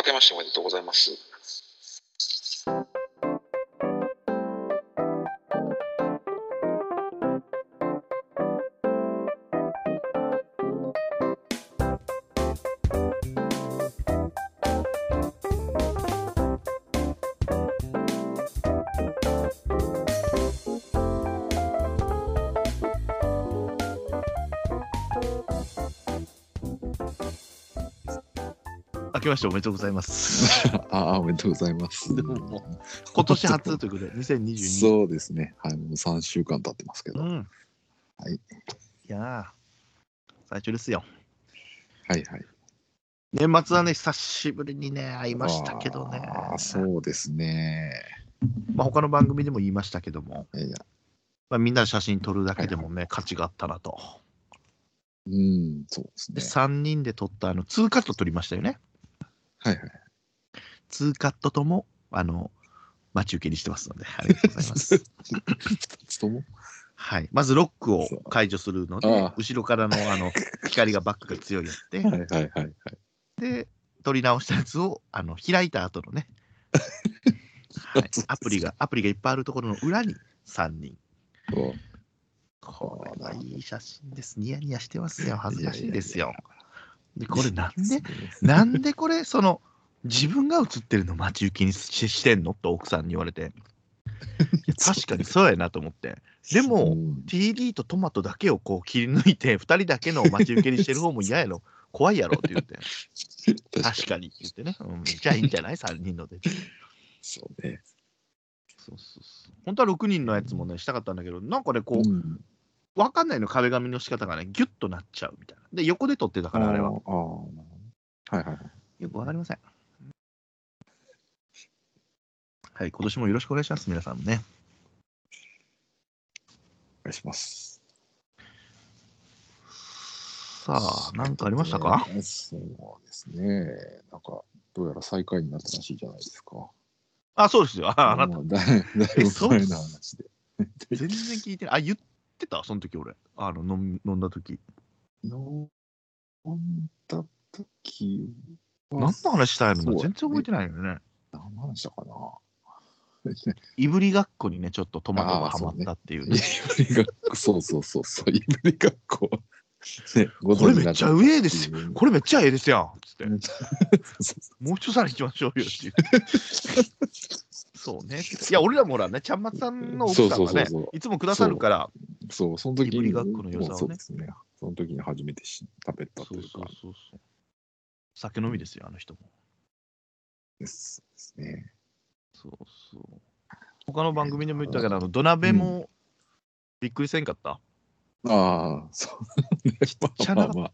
明けましておめでとうございます。ましておめでとうございます。あ あ、おめでとうございます。今年初ということで、2022。そうですね。はい、もう3週間経ってますけど。はいうん。はい。いやー、最初ですよ。はい。年末はね、久しぶりにね、会いましたけどね。ああ、そうですね。まあ、他の番組でも言いましたけども、いやいや、まあ、みんなで写真撮るだけでもね、価値があったなと。うん、そうですで、ね。3人で撮ったあの2カット撮りましたよね。はいはい。2カットとも、あの、待ち受けにしてますので、ありがとうございます。二つとも？はい、まずロックを解除するので後ろからのあの光がバックが強いやつで、はいはいはいはい。で、撮り直したやつをあの開いた後のね、はい、アプリが、アプリがいっぱいあるところの裏に3人。そうこれはいい写真です。ニヤニヤしてますよ。恥ずかしいですよ。で、これなんで、なんでこれ、その、自分が写ってるの待ち受けにししてんの？と奥さんに言われて。確かにそうやなと思って。でも、うん TD とトマトだけをこう切り抜いて、2人だけの待ち受けにしてる方も嫌やろ。怖いやろって言って。確かにって言ってね。うん、じゃあいいんじゃない ?3 人ので。そうね。そうそうそう。本当は6人のやつもね、したかったんだけど、なんかね、こう、うんわかんないの、壁紙の仕方がね、ギュッとなっちゃうみたいな。で、横で撮ってたから、あれは。はいはいはい。よくわかりません。はい、今年もよろしくお願いします、皆さんもね。お願いします。さあ、なんかありましたか？ねそうですね。なんか、どうやら最下位になったらしいじゃないですか。あ、そうですよ。ああなた、だいぶ前の話で。全然聞いてない。あ、言ってた？その時俺。あの、飲み飲んだ時。飲んだ時は、何の話したいの？全然覚えてないよね。何の話したかな いぶりがっこにね、ちょっとトマトがあーハマったっていういね。ぶりがっこ、そうそうそうそう、いぶりがっこ。ね、ごこれめっちゃ上えですよ。これめっちゃええですやん。つって。そもう一皿行きましょうよっていう。そうね。いや、俺らもほらね、ちゃんまつさんの奥さんがねそうそうそうそう、いつもくださるから、うそう、その時に、いぶりがっこの良さをそうですね。その時に初めてし食べたというか、そうそう。酒飲みですよ、あの人も。ですですね。そうそう。他の番組でも言ったけど、あの土鍋もびっくりせんかった？ああ、そうね。ちっちゃなまあまあまあ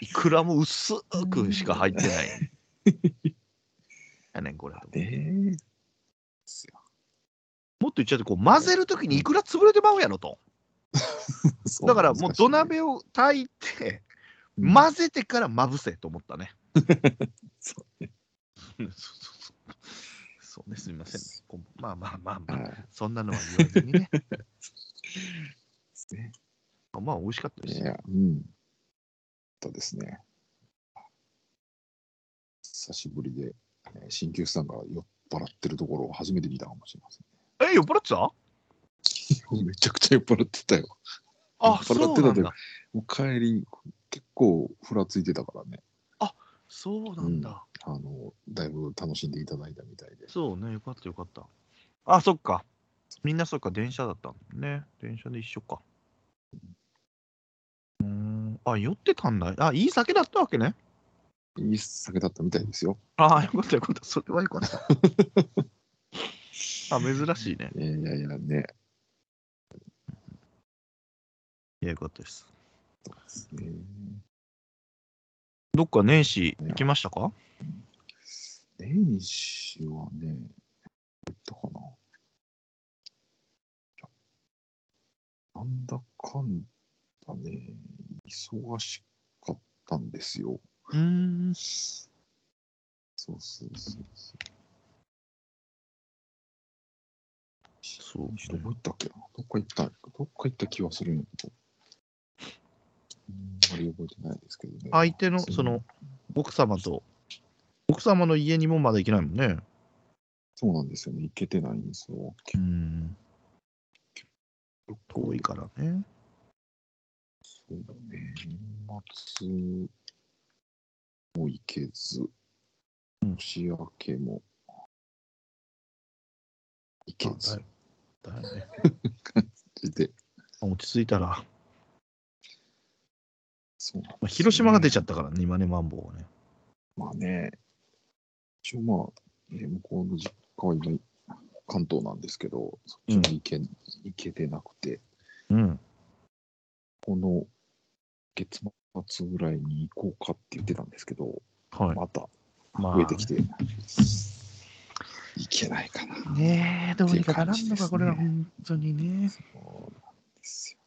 いくらも薄くしか入ってない。やねん、これ。ねですよもっと言っちゃって、こう混ぜるときにいくら潰れてまうやろと。だからもう土鍋を炊いて、うん混ぜてからまぶせと思ったね。そうねそうそうそう。ね、すみません。まあまあまあまあ、はいそんなのは言わずにね。ね。まあ、美味しかったですよ。いや、うん。とですね。久しぶりで、えー鍼灸師さんが酔っ払ってるところを初めて見たかもしれません。え、酔っ払ってた？めちゃくちゃ酔っ払ってたよ。あ、酔っ払そうなんだ。もう帰り、結構ふらついてたからね。そうなんだ。あの、だいぶ楽しんでいただいたみたいで。そうね、よかったよかった。あ、そっか。みんなそっか、電車だったんだね。電車で一緒か。うーん。あ、酔ってたんだ。あ、いい酒だったわけね。いい酒だったみたいですよ。あ、よかったよかった。それはよかった。あ、珍しいね。いやいやいやね。いや、よかったです。そうですねどっか年始行きましたか？年始はね、どうったかな。なんだかんだね、忙しかったんですよ。うーん。そうそうそうそう。そうどこ行ったっけな？どっか行ったどっか行った気はするんやけど。うんあんまり覚えてないですけどね。相手の、その、奥様と奥様の家にもまだ行けないもんね。そうなんですよね。行けてないんですよ。うん。遠いからね。そうだね。年末も行けず、うん年明けも。行けず。だいだいね。で、落ち着いたら、そうね。まあ、広島が出ちゃったからね、今ね、マンボウがね。まあね、一応まあ、ね、向こうの実家は今、関東なんですけど、そっちも行け,、行けてなくて、うん。この月末ぐらいに行こうかって言ってたんですけど、はい。またまあ増えてきて、行けないかな。ねえ、どうにかならんのか、これは本当にね。そうなんですよ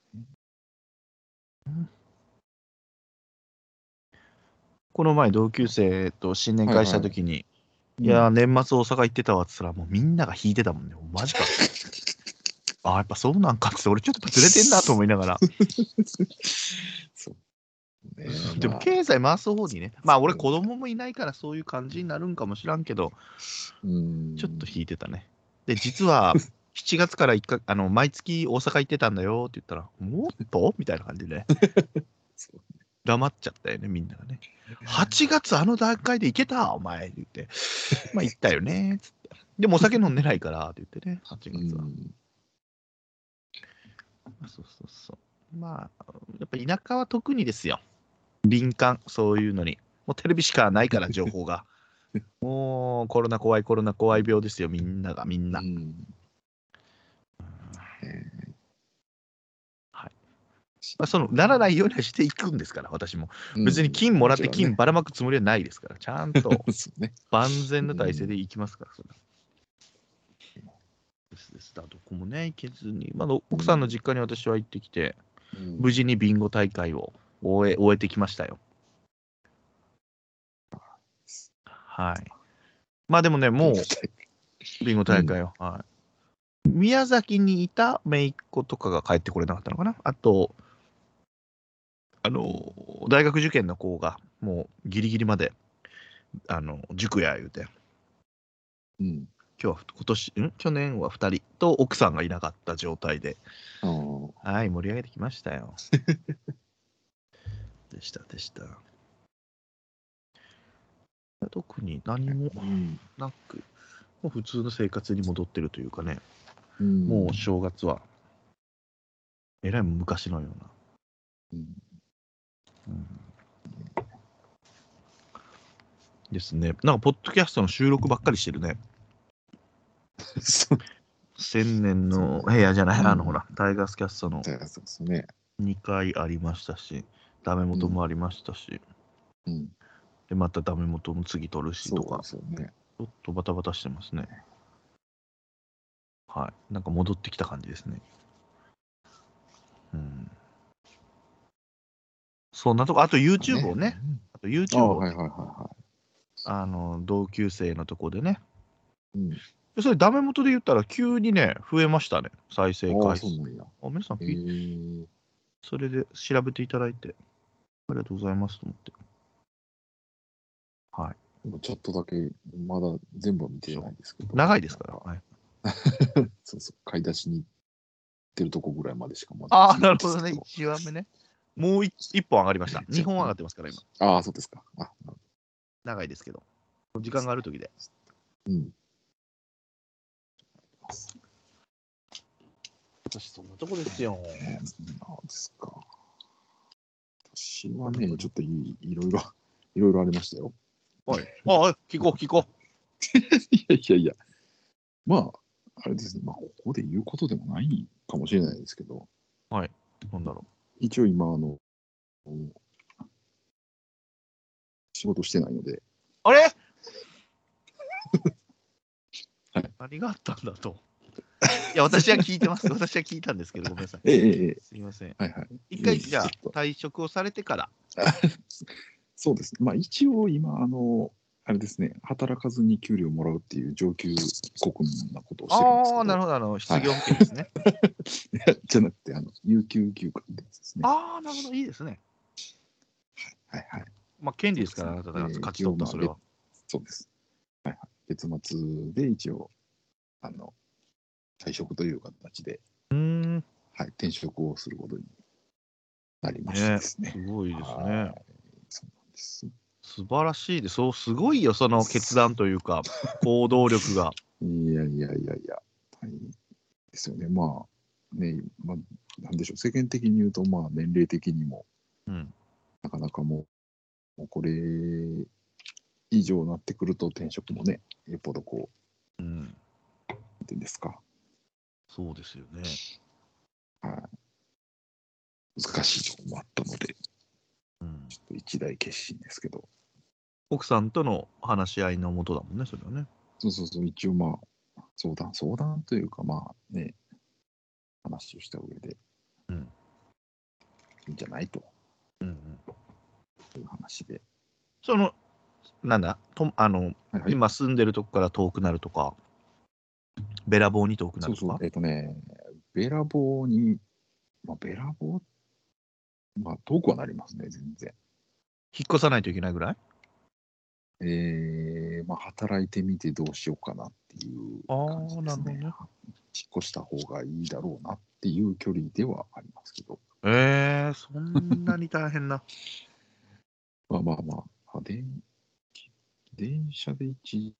この前、同級生と新年会したときに、ね。いやー、年末大阪行ってたわっつったら、もうみんなが引いてたもんね。マジか。あーやっぱそうなんかって、俺ちょっとずれてんなと思いながら。ね、でもまあ経済回す方にね、まあ俺子供もいないからそういう感じになるんかもしらんけど、うんちょっと引いてたね。で、実は 7月から一かあの毎月大阪行ってたんだよって言ったら、もっと？みたいな感じでね、黙っちゃったよね、みんながね。8月あの段階で行けた？お前って言って、まあ行ったよねつって。でもお酒飲んでないからって言ってね、8月は。うんそうそうそう。まあ、やっぱ田舎は特にですよ。敏感、そういうのに。もうテレビしかないから、情報が。もうコロナ怖い、コロナ怖い病ですよ、みんなが、みんな。うんえまあ、そのならないようにはしていくんですから、私も。ー別に金もらって金ばらまくつもりはないですから、ちゃんと。万全な体制で行きますから、それは。ですです。だどこもね、行けずに、まだ奥さんの実家に私は行ってきて、うん無事にビンゴ大会を終え終えてきましたよ。はい。まあでもね、もう ビンゴ大会を。はい。宮崎にいた姪っ子とかが帰ってこれなかったのかな？あと、あの、大学受験の子がもうギリギリまで、あの、塾や言うて、うん。今日は今年、ん？去年は2人と奥さんがいなかった状態で、はい、盛り上げてきましたよ。でした、でした。特に何もうんなく、もう普通の生活に戻ってるというかね、うんもう正月は、えらい昔のような。うんうんですね。なんか、ポッドキャストの収録ばっかりしてるね。千年の部屋じゃない、うんあの、ほら、タイガースキャストのそうですね。2回ありましたし、ダメ元もありましたし、うん。で、またダメ元も次取るしとか、ね。ちょっとバタバタしてますね。はい。なんか戻ってきた感じですね。うん。そんなとこ、あと YouTube をね、あとうん。YouTube をはいはいはいはあの同級生のとこでね。い。うん。でそれダメ元で言ったら急にね、増えましたね、再生回数。あ皆さんえー、それで調べていただいて、ありがとうございますと思って。はい。今ちょっとだけ、まだ全部は見てないですけど。長いですから。はい、そうそう、買い出しに行ってるとこぐらいまでしかまだ。ああ、なるほどね、1話目ね。もう 1, 本上がりました。2本上がってますから、今。ああ、そうですか。あ、なる長いですけど。時間があるときで。うん。私、そんなとこですよ。えー、なんですか。私はね、ちょっといいいろいろ、いろいろありましたよ。はい。ああ、聞こう、聞こいやいやいや、まあ、あれですね、まあ、ここで言うことでもないかもしれないですけど、う。なんだろ一応今、あの、仕事してないので、う。あれ？はい何があったんだと。いや、私は聞いてます。私は聞いたんですけど、ごめんなさい。えええすみません。はいはい。一回、いいじゃあ退職をされてから。そうですね。まあ一応今、あの、あれですね、働かずに給料もらうっていう上級国民なことをしてるんですけど。ああ、なるほど。あの、失業保険ですね。ど。じゃなくて、あの、有給休暇ですね。ああ、なるほど。いいですね。はいはい。まあ、権利ですから、あなたが勝ち取った、それは。そうです。はいはい。月末で一応、あの、退職という形で、うーん、はい、転職をすることになりましてですね。すごいですはいね。そうなんです。素晴らしいです。そう、すごいよ、その決断というか、行動力が。いやいやいやいや、大変ですよね。まあ、ね、まあ、なんでしょう、世間的に言うと、まあ、年齢的にも、うん。なかなかもう、もうこれ以上なってくると、転職もね、よっぽどこうん。う、なんていうんですか、そうですよね。はい、難しいところもあったので、うん。ちょっと一大決心ですけど、奥さんとの話し合いのもとだもんね、それはね。そうそうそう、一応まあ、相談、相談というか、まあね、話をした上で、うんいいんじゃないとうんうん。いう話で。その、なんだ、とあの、はいはい、今住んでるとこから遠くなるとか、べらぼうに遠くなるとか？えっ、とね、べらぼうに、まあ、べらぼう、まあ、遠くはなりますね、全然。引っ越さないといけないぐらい？えー、まあ、働いてみてどうしようかなっていう感じですね。ね引っ越した方がいいだろうなっていう距離ではありますけど、えー、そんなに大変な。まあまあまあ、あ電電車で1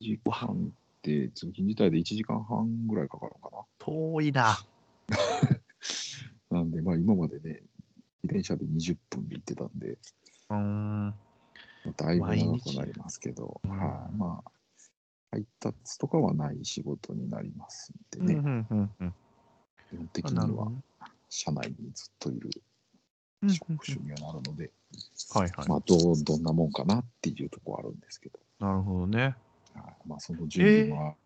時間って、通勤自体で1時間半ぐらいかかるのか遠いな。な。なんで、まあ今までね、自転車で20分で行ってたんで、うーん。まあだいぶ長くなりますけど、うんはい、まあ、配達とかはない仕事になりますんうんうでね、んうんうん基本的にはなるほどね車内にずっといる職種にはなるので、はいはい。まあどう、どんなもんかなっていうところはあるんですけど、なるほどね。はいまあその準備も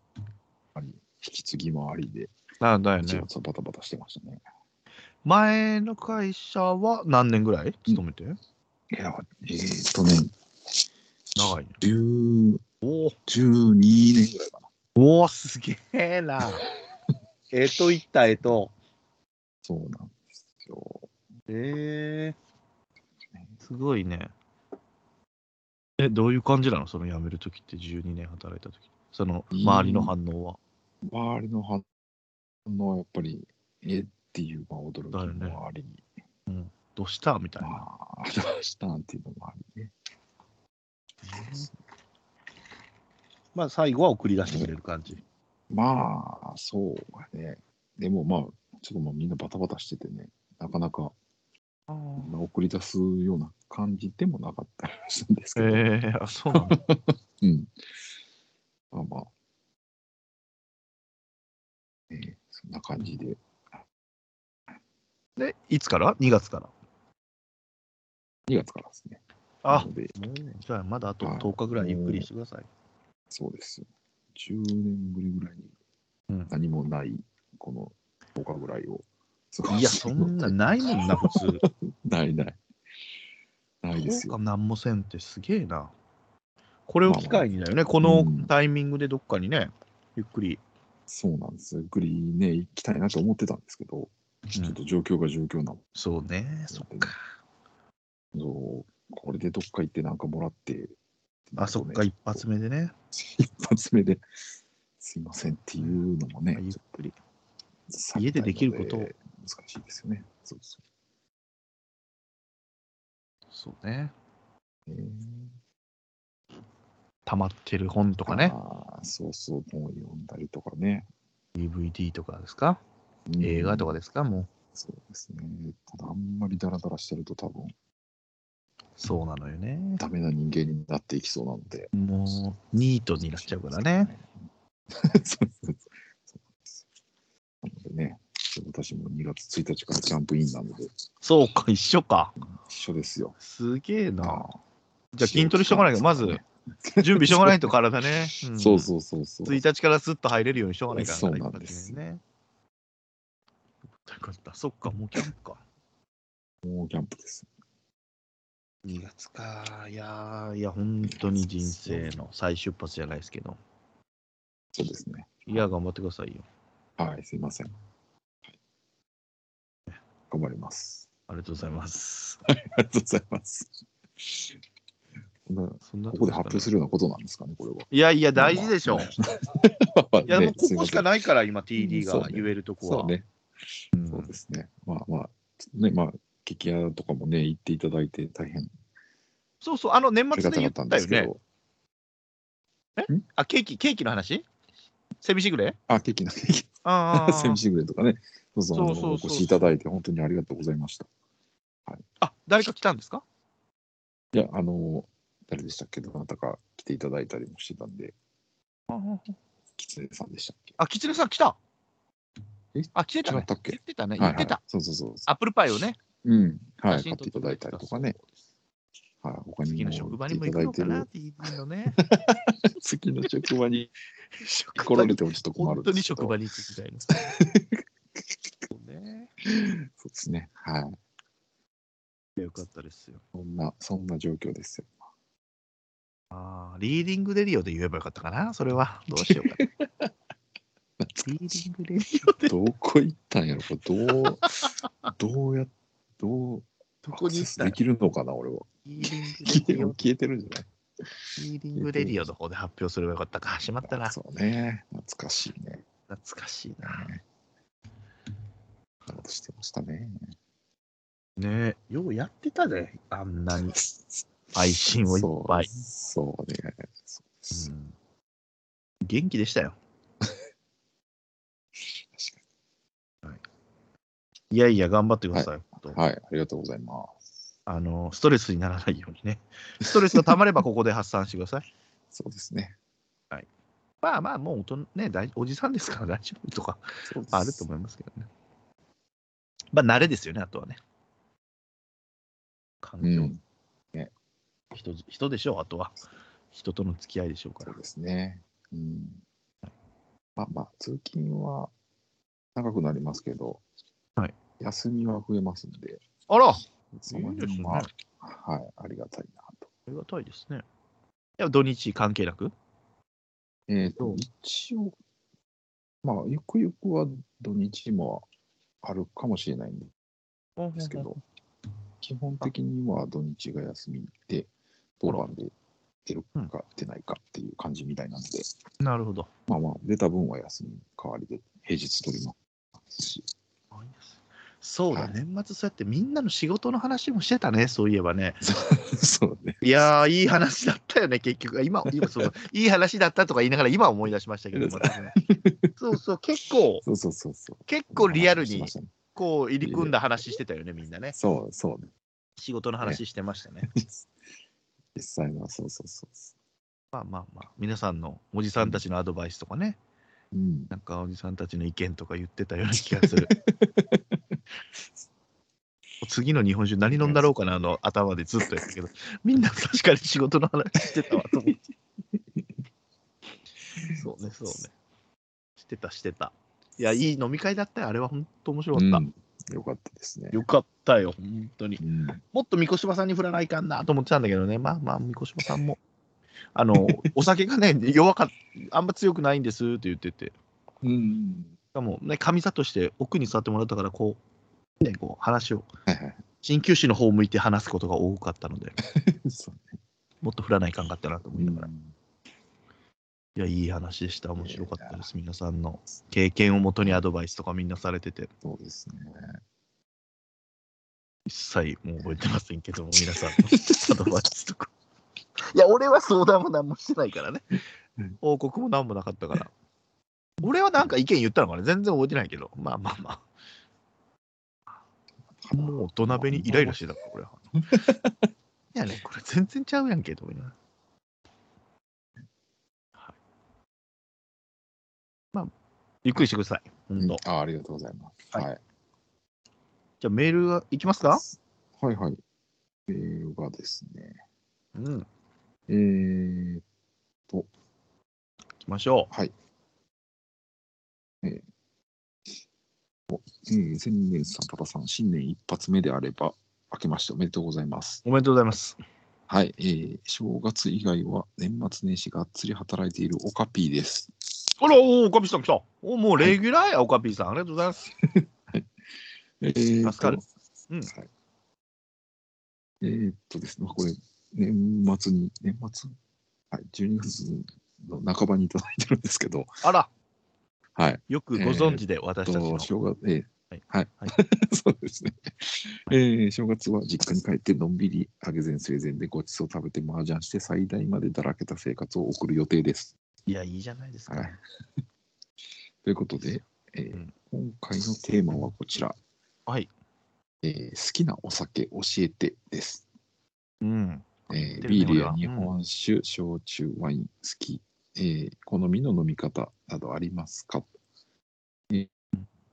あり、引き継ぎもありで、なんだよ一ね。応バタバタしてましたね。前の会社は何年ぐらい？勤めて、いや、えーっとね、長いね。10おお。12年ぐらいかな。おお、すげえな。えといったえと。そうなんですよ。ええすごいね。え、どういう感じなの？その辞めるときって12年働いたとき。その周りの反応は。周りの反応はやっぱり、えっていう、まあ、驚きもあり、どうした？みたいな。まあ、どうした？んっていうのもありね。まあ最後は送り出してくれる感じ。まあ、そうだね。でもまあ、ちょっとまあみんなバタバタしててね、なかなか送り出すような感じでもなかったりしたんですけど、ええあ、そうなの うん。まあまあ、えーそんな感じで、で、いつから ?2 月から。2月からですね。あじゃあまだあとはい10日ぐらいゆっくりしてください。そうですよ。10年ぶりぐらいにうん何もない、この10日ぐらいをいや、すそんなないもんな、普通。ないない。ないですよ。なんもせんってすげえな。これを機会にだよね、このうんタイミングでどっかにね、ゆっくり。そうなんですよ。ゆっくりね、行きたいなと思ってたんですけど、ちょっと状況が状況なの。そうね、そっか。そうこれでどっか行ってなんかもらって、あ、そっか、一発目でね、一発目で、すいませんっていうのもね、ゆっくり。家でできることを難しいですよね。そうそそうね。う。えー溜まってる本とかね、あーそうそう、本読んだりとかね。DVD とかですか、うん映画とかですか、もう。そうですね。ただ、あんまりダラダラしてると多分、そうなのよね。ダメな人間になっていきそうなので。もう、ニートになっちゃうからね。そうそうそうそうなんですなのでね、私も2月1日からキャンプインなので、そうか、一緒か。一緒ですよ。すげえな。あじゃあ筋トレしとかないと、まず、準備しとかないと体ね。んそうそうそうそう。1日からスッと入れるようにしとかないからそうなんですね。よかった。そっか、もうキャンプか。もうキャンプです。2月か。いやー、いや、本当に人生の再出発じゃないですけど。そうですね。いや、頑張ってくださいよ。はい、すいません。はい頑張ります。ありがとうございます。ありがとうございます。そんなそんなここで発表する。るようなことなんですかね、これは。いやいや、大事でしょ う。いや、ねもうここしかい。ないから、今、TD が言えるとこは。そうね。うんそうですね。まあまあ、ね、まあ、激屋とかもね、行っていただいて大変そうそう、あの年末で言ったよね。ですけど。あ、ケーキ、ケーキの話？セビシグレ？あ、ケーキのケーキ、セミシグレとかね。そうそう、そうそうお越しいただいて本当にありがとうございました。あ、誰か来たんですか？いや、あの、誰でしたっけ？どなたか来ていただいたりもしてたんで、キツネさんでしたっけ？あ、キツネさん来たえ？あ、来てたね違ったっけ？言ってたね。はいはい言ってた。そうそうそう。アップルパイをね。うん。はい。買っていただいたりとかね。はい。他にも次の職場にも来行くのかな、ていただいてる。TD のね。次の職場に職来られてもちょっと困本当にるんですけど職場に行くみたいな。そうね。そうですね。はい。よかったですよ。そんな、そんな状況ですよ。ああ、リーディングレディオで言えばよかったかな、それは。どうしようかな。リーディングレディオでどこ行ったんやろ？これどう、どうや、どう、どこにできるのかな俺は。消えてるんじゃない？リーディングレディオの方で発表すればよかったか。しまったな。そうね。懐かしいね。懐かしいな。そんなことしてましたね。ねえ、ようやってたで、あんなに 配信をいっぱい。そうね。そうですうん元気でしたよ。確いやいや、頑張ってください。本当かに。はい。ありがとうございます。あのストレスにならないようにね。ストレスがたまればここで発散してください。そうですね。まあまあ、もう大人、ね、大おじさんですから 大丈夫とかあると思いますけどね。まあ、慣れですよね、あとはね。環境、うん。人人でしょう、あとは。人との付き合いでしょうからそう。ですね。うん。まあまあ、通勤は長くなりますけど、はい休みは増えますんで、あらね。辺は、はい、ありがたいなと。ありがたいですね。いや、土日関係なく？えっ、とそう、一応、まあ、ゆくゆくは土日もあるかもしれないんですけど、基本的には土日が休みで、当番で出るか出ないかっていう感じみたいなので、なるほど。まあまあ、出た分は休み代わりで平日取りますし、そうだ、はい年末そうやってみんなの仕事の話もしてたね、そういえばね。そうね。いやー、いい話だったよね、結局。今、今そう いい話だったとか言いながら、今思い出しましたけど、またねそうそう、結構、そうそうそうそう。結構リアルにこう入り組んだ話してたよね、みんなね。そうそうね。仕事の話してましたね。実際はそうそうそうそまあまあまあ、皆さんのおじさんたちのアドバイスとかね、う。うん。なんかおじさんたちの意見とか言ってたような気がする。次の日本酒何飲んだろうかなあの頭でずっとやったけど、みんな確かに仕事の話してたわと思って。そうね、そうね。してた、してた。いや、いい飲み会だったよ。あれは本当面白かった。うんよかったですね。よかったよ、本当に。うん。もっと三越島さんに振らないかんなと思ってたんだけどね、まあまあ、三越島さんも。あの、お酒がね、弱かっあんま強くないんですって言ってて。うん。しかもね、上座として奥に座ってもらったから、こう、ね、こう話を。鍼灸師の方を向いて話すことが多かったので、そうもっと振らないかんかったなと思いながら。うんいや、いい話でした。面白かったです。皆さんの経験をもとにアドバイスとかみんなされてて、そうですね。一切もう覚えてませんけども、皆さんのアドバイスとか。いや、俺は相談も何もしてないからねうん。報告も何もなかったから。俺はなんか意見言ったのかね全然覚えてないけど、まあまあまあ。もう土鍋にイライラしてたから、これは。いやね、これ全然ちゃうやんけ、と思いながら。はい。まあ、ゆっくりしてください。本当。あありがとうございます。はいはい。じゃあメールがいきますか？はいはい。メールがですね、うん。えー、行きましょはい。えー、おえー、千年さん、パパさん、新年一発目であれば、明けましておめでとうございます。う。おめでとうございます。はい、えー、正月以外は年末年始がっつり働いているオカピーです。あら、おお、オカピーさん来た。おもうレギュラーや、オカピーさん。ありがとうございます。えーと助かるうんはい。えーっとですね、これ、年末に、年末？はい、12月の半ばにいただいてるんですけど、あら、はい。よくご存知で、私たちのと。正月、ええはいはい。はい そうですね。えー正月は実家に帰ってのんびり揚げ膳生前でごちそう食べて麻雀して最大までだらけた生活を送る予定です。いや、いいじゃないですか。はい。ということで、えーうん今回のテーマはこちら、はい。えー好きなお酒教えてです。うん。えービールや日本酒、焼酎、ワイン、好き、えー好みの飲み方などありますか、えー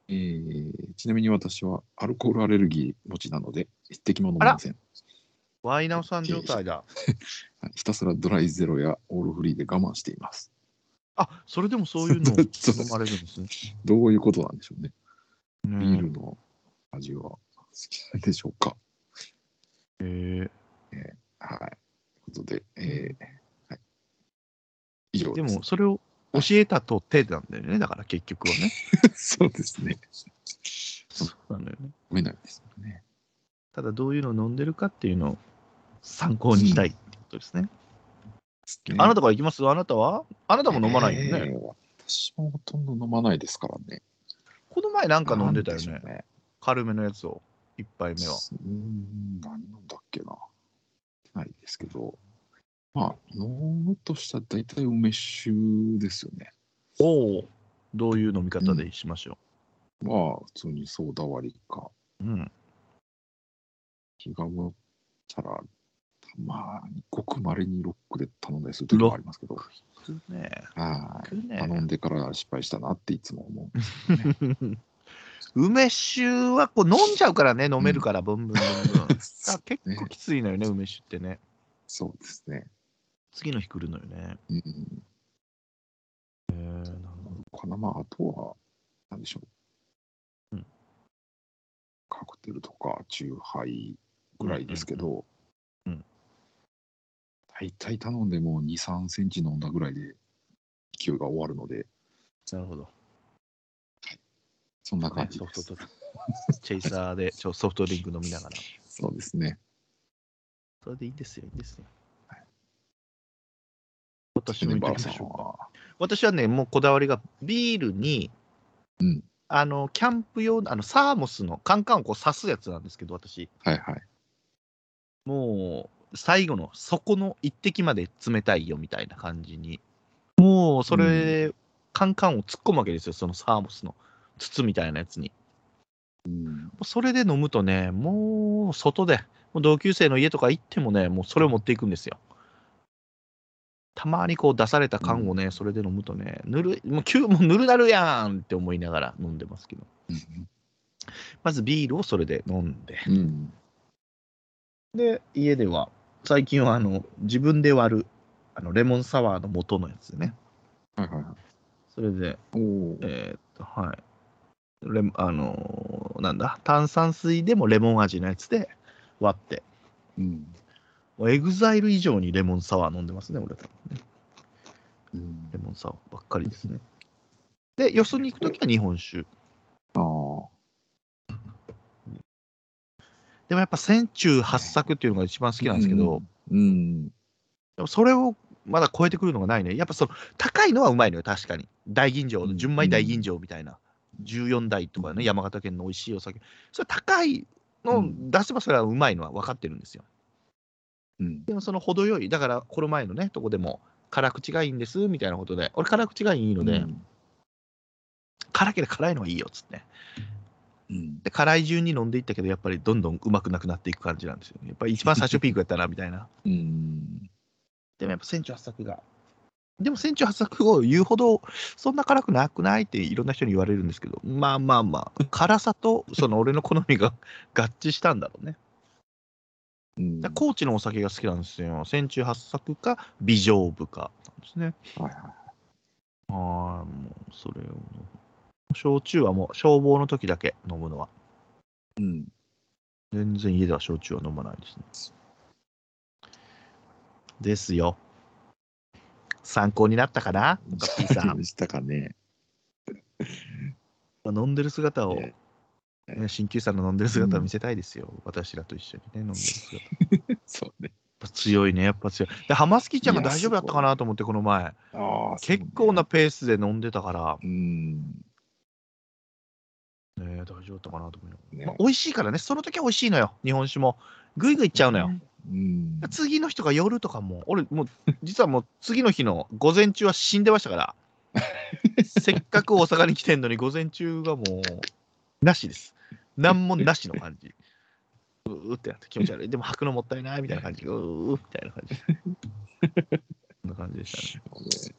えーちなみに私はアルコールアレルギー持ちなので、一滴も飲めません。ワイナオさん状態だ。はいひたすらドライゼロやオールフリーで我慢しています。あ、それでもそういうのを 飲まれるんですね。どういうことなんでしょうね。ビビールの味は好きなんでしょうか？えはい。ということで、えーはい、以上ー、で。も、それを教えたと手なんだよね。だから結局はね。そうですね。そうなのよね。飲めないですよね。ただどういうのを飲んでるかっていうのを参考にしたいってことですね。あなたからいきます？あなたは？あなたも飲まないよね。えー私もほとんど飲まないですからね。この前なんか飲んでたよね。ね。軽めのやつを、一杯目は。うーん、何飲んだっけな。ないですけど。まあ、飲むとしたら大体梅酒ですよね。おお。どういう飲み方でしましょまあ、普通にソーダ割りか。う。うん。気が向ったら、まあ、ごくまれにロックで頼んだりする時もありますけど、食うね。はい。ね。頼んでから失敗したなっていつも思う。梅酒はこう飲んじゃうからね、飲めるから、ブンブンブンブン。あ結ね構きついのよね、梅酒ってね。そうですね。次の日来るのよね。うん。へえなるほかな、まあ、あとは、なんでしょう。うんカクテルとか、チューハイぐらいですけど、うんうんうん大体頼んでも2、3センチ飲んだぐらいで勢いが終わるので、ど。なるほど。そんな感ねじです。ソフトドチェイサーでちょソフトドリンク飲みながら。そうですね。それでいいんですよ、いいんですよ。はい私も言ってバラさんみましょうか。は。私はね、もうこだわりがビールに、うんあの、キャンプ用の、あの、サーモスのカンカンをこう刺すやつなんですけど、私、はいはい。もう、最後の底の一滴まで冷たいよみたいな感じに、もう、それ、カンカンを突っ込むわけですよ、そのサーモスの筒みたいなやつに。うん。それで飲むとね、もう、外で、もう同級生の家とか行ってもね、もうそれを持っていくんですよ。たまにこう出された缶をね、それで飲むとね、ぬるい、もう急もうぬるなるやんって思いながら飲んでますけど。まずビールをそれで飲んで。うん。で、家では、最近はあの自分で割るあのレモンサワーの元のやつね。はいはいはい。それで。えーっと、はい。レモあのーなんだ、炭酸水でもレモン味のやつで割って、うん。もうエグザイル以上にレモンサワー飲んでますね、俺多分ね。うんレモンサワーばっかりですね。で、よそに行くときは日本酒。ああ。でもやっぱ千中八作っていうのが一番好きなんですけど、うん。でもそれをまだ超えてくるのがないね。やっぱその高いのはうまいのよ、確かに。大吟醸、純米大吟醸みたいな。14代とかね、山形県の美味しいお酒。それ高いのを出せばそれはうまいのは分かってるんですよ。うん。でもその程よい、だからこの前のね、とこでも、辛口がいいんですみたいなことで、俺辛口がいいので、うん辛ければ辛いのがいいよっつって。うん。で、辛い順に飲んでいったけど、やっぱりどんどんうまくなくなっていく感じなんですよね。やっぱり一番最初ピークやったな、みたいな。うん。でもやっぱ千中八作が。でも千中八作を言うほど、そんな辛くなくないっていろんな人に言われるんですけど、まあまあまあ、辛さとその俺の好みが合致したんだろうね。うん。高知のお酒が好きなんですよ。千中八作か、美丈夫かなんですね。はいはい。はい、もうそれを。焼酎はもう消防の時だけ飲むのは。うん。全然家では焼酎は飲まないですね。ですよ。参考になったかな？ガッピーさん。でしたかね。飲んでる姿を、鍼灸師さんの飲んでる姿を見せたいですよ。私らと一緒にね、飲んでる姿。そうね。ぱ強いね、やっぱ強い。で、ハマスキちゃんが大丈夫だったかなと思って、この前。ああ、結構なペースで飲んでたから、うん。ね、大丈夫だったかなと思う、ねまあ、美味しいからね、その時は美味しいのよ、日本酒も。ぐいぐいいっちゃうのよ。うん。次の日とか夜とかも、俺、もう、実はもう次の日の午前中は死んでましたから、せっかく大阪に来てんのに、午前中がもう、なしです。なんもなしの感じ。うーってなって気持ち悪い。でも吐くのもったいないみたいな感じ。うーみたいな感じ。そんな感じでしたね。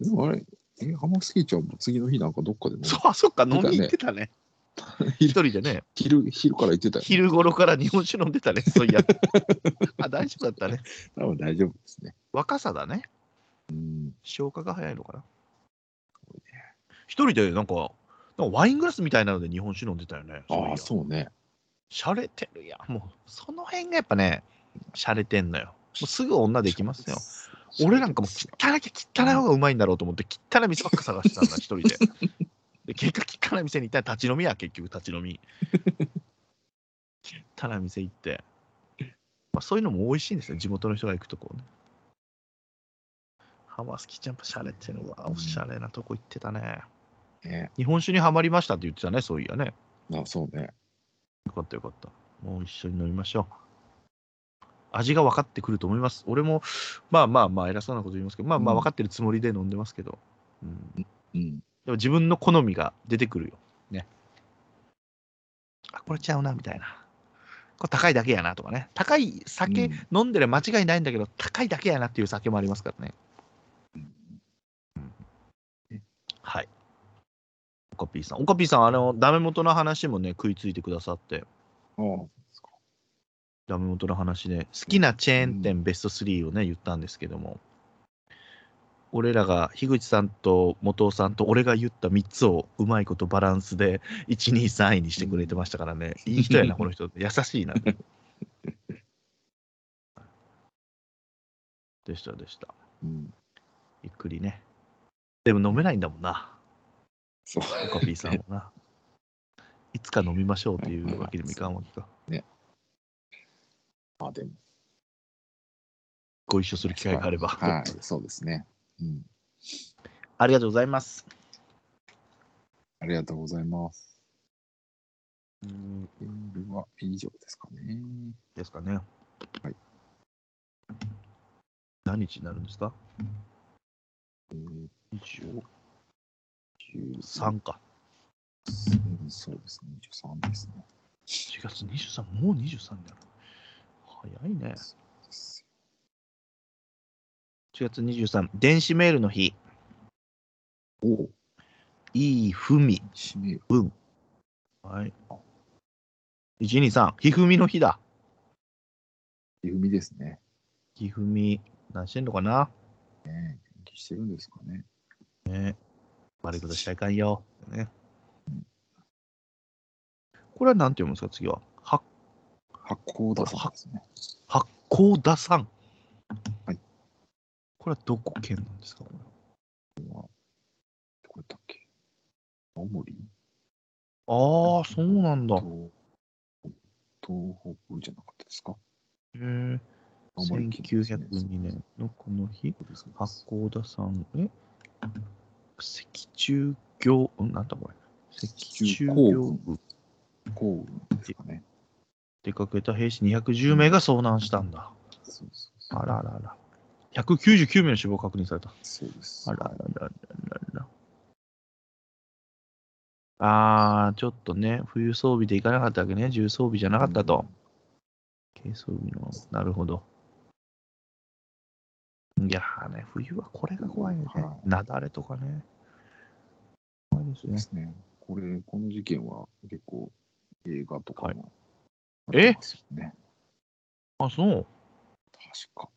でもあれ、え、ハマスキーちゃんも次の日なんかどっかでもそう、あそっか、飲み行ってたね。一人でね、昼昼から行ってたよ、ね。昼頃から日本酒飲んでたね、そういや。あ、大丈夫だったね。多分大丈夫ですね。若さだね。うん。消化が早いのかな。一人でなんかワイングラスみたいなので日本酒飲んでたよね。ああ、そうね。しゃれてるやん。もう、その辺がやっぱね、しゃれてんのよ。もうすぐ女できますよ。俺なんかもう汚きゃ汚い方がうまいんだろうと思って、汚い店ばっか探してたんだ、一人で。で、結果汚い店に行ったら立ち飲みや、結局立ち飲み。汚い店行って。まあ、そういうのも美味しいんですよ、地元の人が行くとこね。ハマスキちゃんぱしゃれてるわ。おしゃれなとこ行ってたね。ね。日本酒にはまりましたって言ってたね、そういやね。あそうね。よかったよかった。もう一緒に飲みましょう。味が分かってくると思います。俺も、まあまあまあ、偉そうなこと言いますけど、まあまあうん分かってるつもりで飲んでますけど、うん、うん。でも自分の好みが出てくるよ。ね。あ、これちゃうな、みたいな。これ高いだけやなとかね。高い酒うん飲んでる間違いないんだけど、高いだけやなっていう酒もありますからね。はい。オカピーさん。オカピーさん、あの、ダメ元の話もね、食いついてくださって。うですか。ダメ元の話で、好きなチェーン店ベスト3をね、言ったんですけども、俺らが、樋口さんと元尾さんと俺が言った3つをうまいことバランスで、1、2、3位にしてくれてましたからね、いい人やな、この人。優しいな。でした、でした。うん。ゆっくりね。でも飲めないんだもんな、そう。オカピーさんはな。いつか飲みましょうっていうわけにもいかんわけか。まあでも。ご一緒する機会があれば。はい、そうですね。うん。ありがとうございます。ありがとうございます。うールは以上ですかね。ですかね。はい。何日になるんですか？えー、?23 か。うんそうですね。23ですね。4月23、もう23になる。早いね。です4月23、電子メールの日。おお、いいふみ。締める。はい。123、ひふみの日だ。ゆみですね。ひふみ、何してんのかなね元気してるんですかね。ね悪いことしちゃいかんよ。ね。これは何て読むんですか次は？発発酵だそうですね。八甲田山。はい。これはどこ県なんですか？これどこやっけ？青森？ああ、そうなんだ。へ東東北じゃなかったですか？え。青森県ですね1902年のこの日、八甲田山、え？石中行、んなんだこれ。石中中行行部幸運ですかね。出かけた兵士210名が遭難したんだ。そうそうそう。あらあらあら。199名の死亡確認された。そうです。あらあらあらあらあら。あー、ちょっとね、冬装備で行かなかったわけね。重装備じゃなかったと。軽装備の、なるほど。いやーね、冬はこれが怖いよねは。雪崩とかね。怖いですね。ですね。これ、この事件は結構映画とかも、えやってますよね。あ、そう？確か。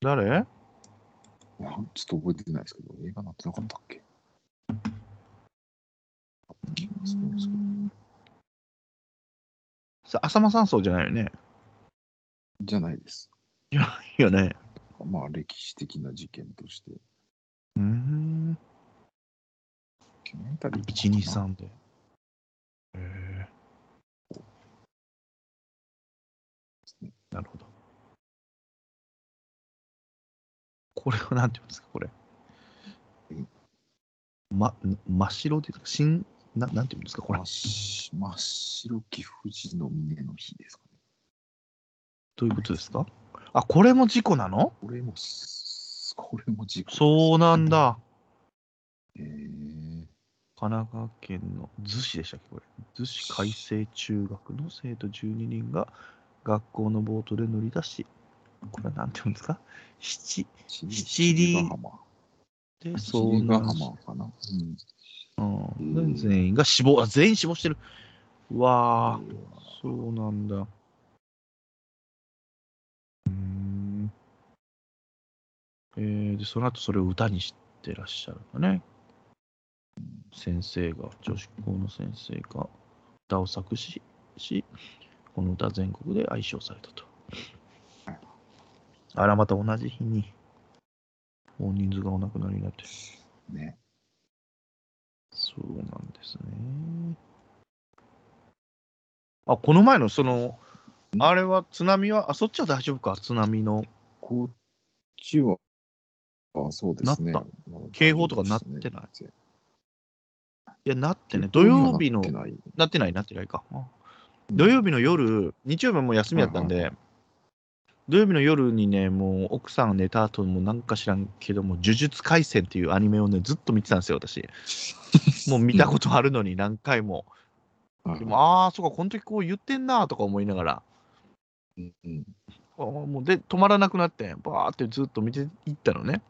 誰？あちょっと覚えてないですけど、映画なってなかったっけ？気がするんですけどさ浅間山荘じゃないよね？じゃないです。いや、いいよね。まあ、歴史的な事件として、うーん。ドキュメンタリーとかか1、な2、3で。へえ。なるほど。これはなんて言うんですか、これ。ま、真っ白で、新、ななんて言うんですか、これ真。っ白き富士の峰の日ですかね。どういうことですか？あ、これも事故なの？これもす、これも事故。そうなん。だ。えー、神奈川県の逗子でしたっけ、これ。逗子海星中学の生徒12人が学校のボートで乗り出し、これはなんて言うんですか？七七七里。で七里ヶ遭難し浜かな。うん。うん、で全員が死亡、あ、全員死亡してる。うわあ、えーそうなんだ。うーん。えー、で、その後それを歌にしてらっしゃるのね。先生が、女子校の先生が歌を作詞し、この歌全国で愛称されたと。あら、また同じ日に大人数がお亡くなりになって。ね。そうなんですね。あ、この前のその、あれは津波は、あ、そっちは大丈夫か、津波の。こっちは、あ、そうですね。なっまだ警報とかなってない？いや、なってね、土曜日の、なってない？なってない、なってないか。あ土曜日の夜、日曜日はもう休みやったんはいで、土曜日の夜にね、もう奥さんが寝た後もなんか知らんけども、呪術廻戦っていうアニメをね、ずっと見てたんですよ、私。もう見たことあるのに何回も。はいでも、ああ、そうか、この時こう言ってんなとか思いながら、うんうんあーもうで、止まらなくなって、バーってずっと見ていったのね。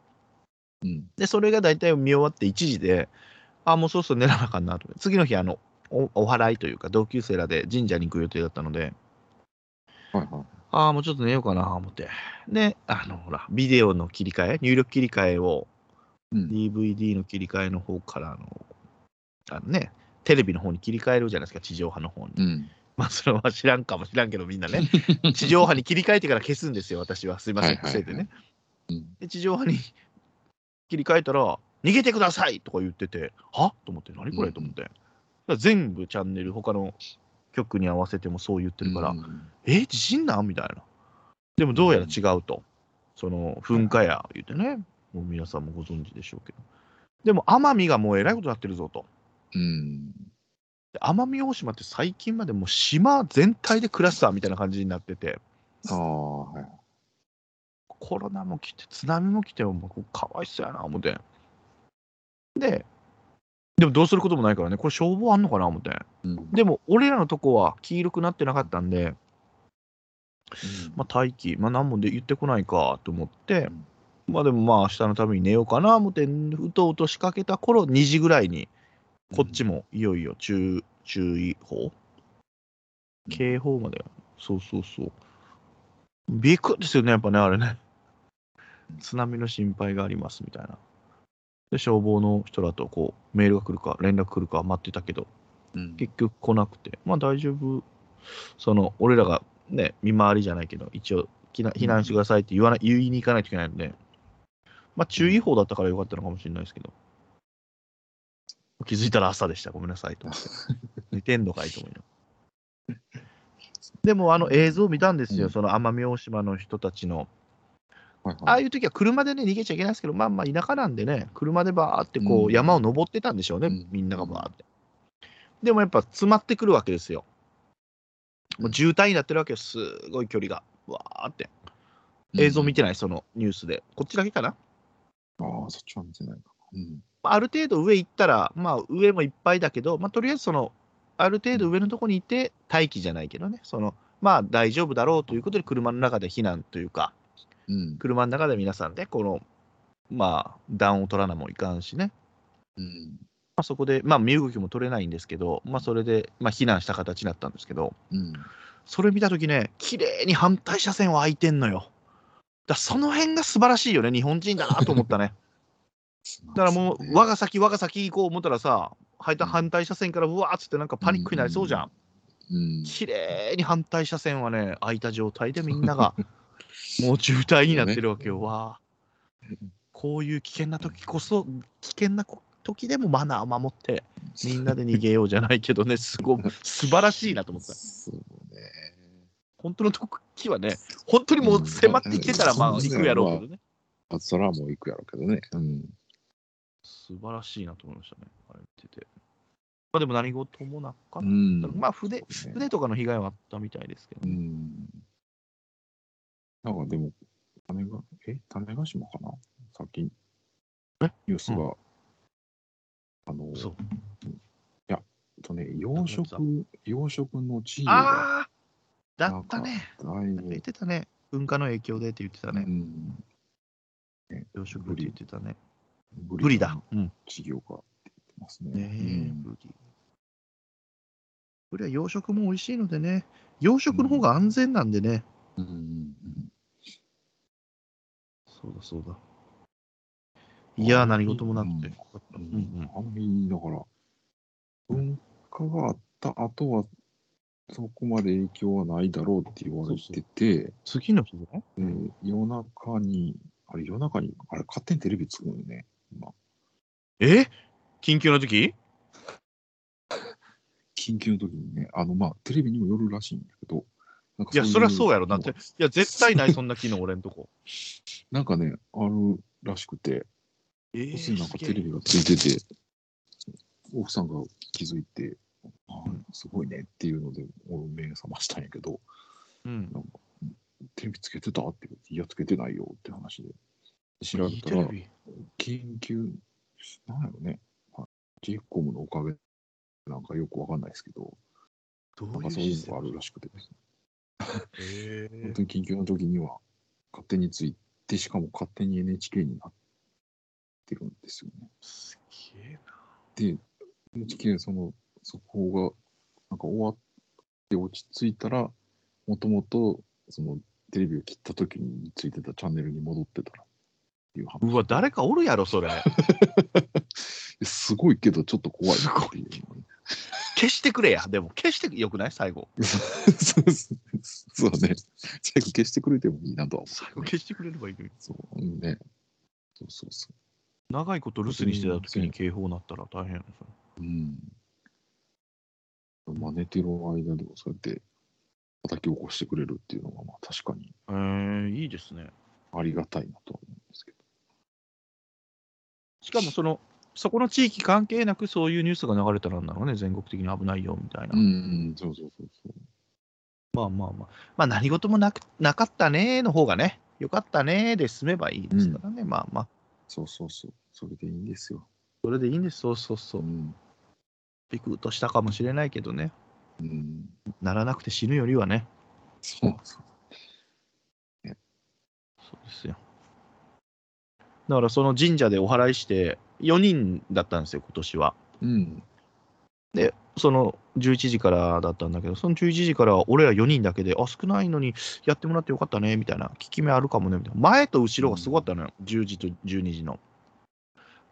うんで、それが大体見終わって1時で、あーもうそろそろ寝らなあかんなと。次の日、あの、おお祓いというか、同級生らで神社に行く予定だったので、はいはい。ああ、もうちょっと寝ようかな思って。で、あの、ほら、ビデオの切り替え、入力切り替えを、うん、DVD の切り替えの方から、あの、あのね、テレビの方に切り替えるじゃないですか、地上波の方に。うん。まあ、それは知らんかもしらんけど、みんなね、地上波に切り替えてから消すんですよ、私は。すいません、癖でね。うんで、地上波に切り替えたら、逃げてくださいとか言ってて、は？と思って、何これと思って。全部チャンネル、他の曲に合わせてもそう言ってるから、うんえ、地震なん？みたいな。でもどうやら違うと。その、噴火や言ってね、もう皆さんもご存知でしょうけど。でも、奄美がもうえらいことになってるぞと。うん。で奄美大島って最近までもう島全体でクラスターみたいな感じになってて、ああ、はい。コロナも来て、津波も来て、もうかわいそうやな、思って。で、でもどうすることもないからね、これ消防あんのかな、思って。うん。でも、俺らのとこは黄色くなってなかったんで、まあ、待機、まあ、何もで言ってこないかと思って、まあでもまあ、明日のために寝ようかな、思って、うとうと仕掛けた頃、2時ぐらいに、こっちもいよいよ注注意報警報まで。そうそうそう。びっくりですよね、やっぱね、あれね。津波の心配がありますみたいな。で、消防の人らとこうメールが来るか、連絡来るか待ってたけど、うん。結局来なくて、まあ大丈夫。その、俺らがね、見回りじゃないけど、一応、避難避難してくださいって言わない、言いに行かないといけないので、まあ注意報だったからよかったのかもしれないですけど、気づいたら朝でした。ごめんなさいと思って。寝てんのかいと思いな。でも、あの映像見たんですよ、うんその奄美大島の人たちの。はいああはい。いう時は車でね、逃げちゃいけないですけど、まあまあ田舎なんでね、車でバーってこううん山を登ってたんでしょうね、うんみんながバーって。でもやっぱ詰まってくるわけですよ。もう渋滞になってるわけよ、すごい距離が。わーって。映像見てない、そのニュースで。こっちだけかな？ああ、そっちは見てないか。うん。ある程度上行ったら、まあ上もいっぱいだけど、まあとりあえずその、ある程度上のとこにいて、待機じゃないけどね、その、まあ大丈夫だろうということで、車の中で避難というか、うん。車の中で皆さんで、この、まあ、暖を取らなもいかんしね、うん。まあ、そこで、まあ、身動きも取れないんですけど、まあ、それで、まあ、避難した形になったんですけど、うん。それ見たときね、綺麗に反対車線は空いてんのよ。だその辺が素晴らしいよね、日本人だなと思ったね。だからもう、我が先、我が先行こう思ったらさ、反対反対車線からうわーっつってなんかパニックになりそうじゃん。うん。綺麗に反対車線はね、空いた状態でみんなが、もう渋滞になってるわけよ。わあこういう危険な時こそ、危険な時でもマナーを守って、みんなで逃げようじゃないけどね、すごい、素晴らしいなと思った。そうね。本当の時はね、本当にもう迫ってきてたら、まあ、行くやろうけどね。あそれはもう行くやろうけどね。うん。素晴らしいなと思いましたね、あれ見てて。まあでも何事もなかった。うん。まあ船、そうね船とかの被害はあったみたいですけどう、ん。なんかでも、種が、え、種子島かな？さっき、ニえュースが、あの、そう。えっとね、養殖、養殖の地位が、ああだったね。言っぶ、てたね。噴火の影響でって言ってたうね。ん、養殖って言ってたね。ブブリだ。うん。事業化って言ってますね。ねえ、うん。ブリ。ブリは養殖も美味しいのでね、養殖の方が安全なんでね。うん。うん。そうだそうだ。いやー、何事もなくて。うん。あん。まりだから、噴火があった後は、そこまで影響はないだろうって言われてて、次の日じゃないで夜中に、あれ夜中に、あれ勝手にテレビつくのよね、今。え？緊急の時？緊急の時にね、あの、まあ、テレビにもよるらしいんだけど、なんかいや、そりゃそうやろ。なだって、いや、絶対ない、そんな機能、俺んとこ。なんかね、あるらしくて、え要するになんかテレビがついてて、奥さんが気づいて、あうんすごいねっていうので、俺目覚ましたんやけど、うん。なんかテレビつけてたって言って、いや、つけてないよって話で。調べたら、テレビ。緊急、なんやろね、はいジェイコムのおかげなんかよくわかんないですけど、どうなんかいうシステムそういうのがあるらしくて。ですね、へ本当に緊急の時には勝手について、しかも勝手に NHK になってるんですよね。すげえな。で、NHK その速報がなんか終わって落ち着いたら、もともとそのテレビを切った時についてたチャンネルに戻ってたらっていう話。うわ、誰かおるやろ、それ。すごいけどちょっと怖いなっていう。消してくれや。でも、消してよくない？最後。そうね。最後消してくれてもいいなとは思最う、ね。後消してくれればいいのに。そううんね。そうそうそ長いこと留守にしてた時に警報鳴ったら大変やう。うん。まあ寝てる間でもそうやって叩き起こしてくれるっていうのがまあ確かにえー、いいですね。ありがたいなとは思う。しかもその、そこの地域関係なくそういうニュースが流れたらなんだろうね、全国的に危ないよみたいな。うん、そうそうそうそう。まあまあまあ、まあ何事もなくなかったねーの方がね、よかったねーで済めばいいですからね、まあまあ、そうそうそう。それでいいんですよ。それでいいんです、そうそうそうう。ん。ビクッとしたかもしれないけどね、うん。ならなくて死ぬよりはね、そうそう。そうですよ。だからその神社でお祓いして、4人だったんですよ、今年は。うん。で、その11時からだったんだけど、その11時からは俺ら4人だけで、あ、少ないのにやってもらってよかったね、みたいな、効き目あるかもね、みたいな。前と後ろがすごかったのよ、10時と12時の。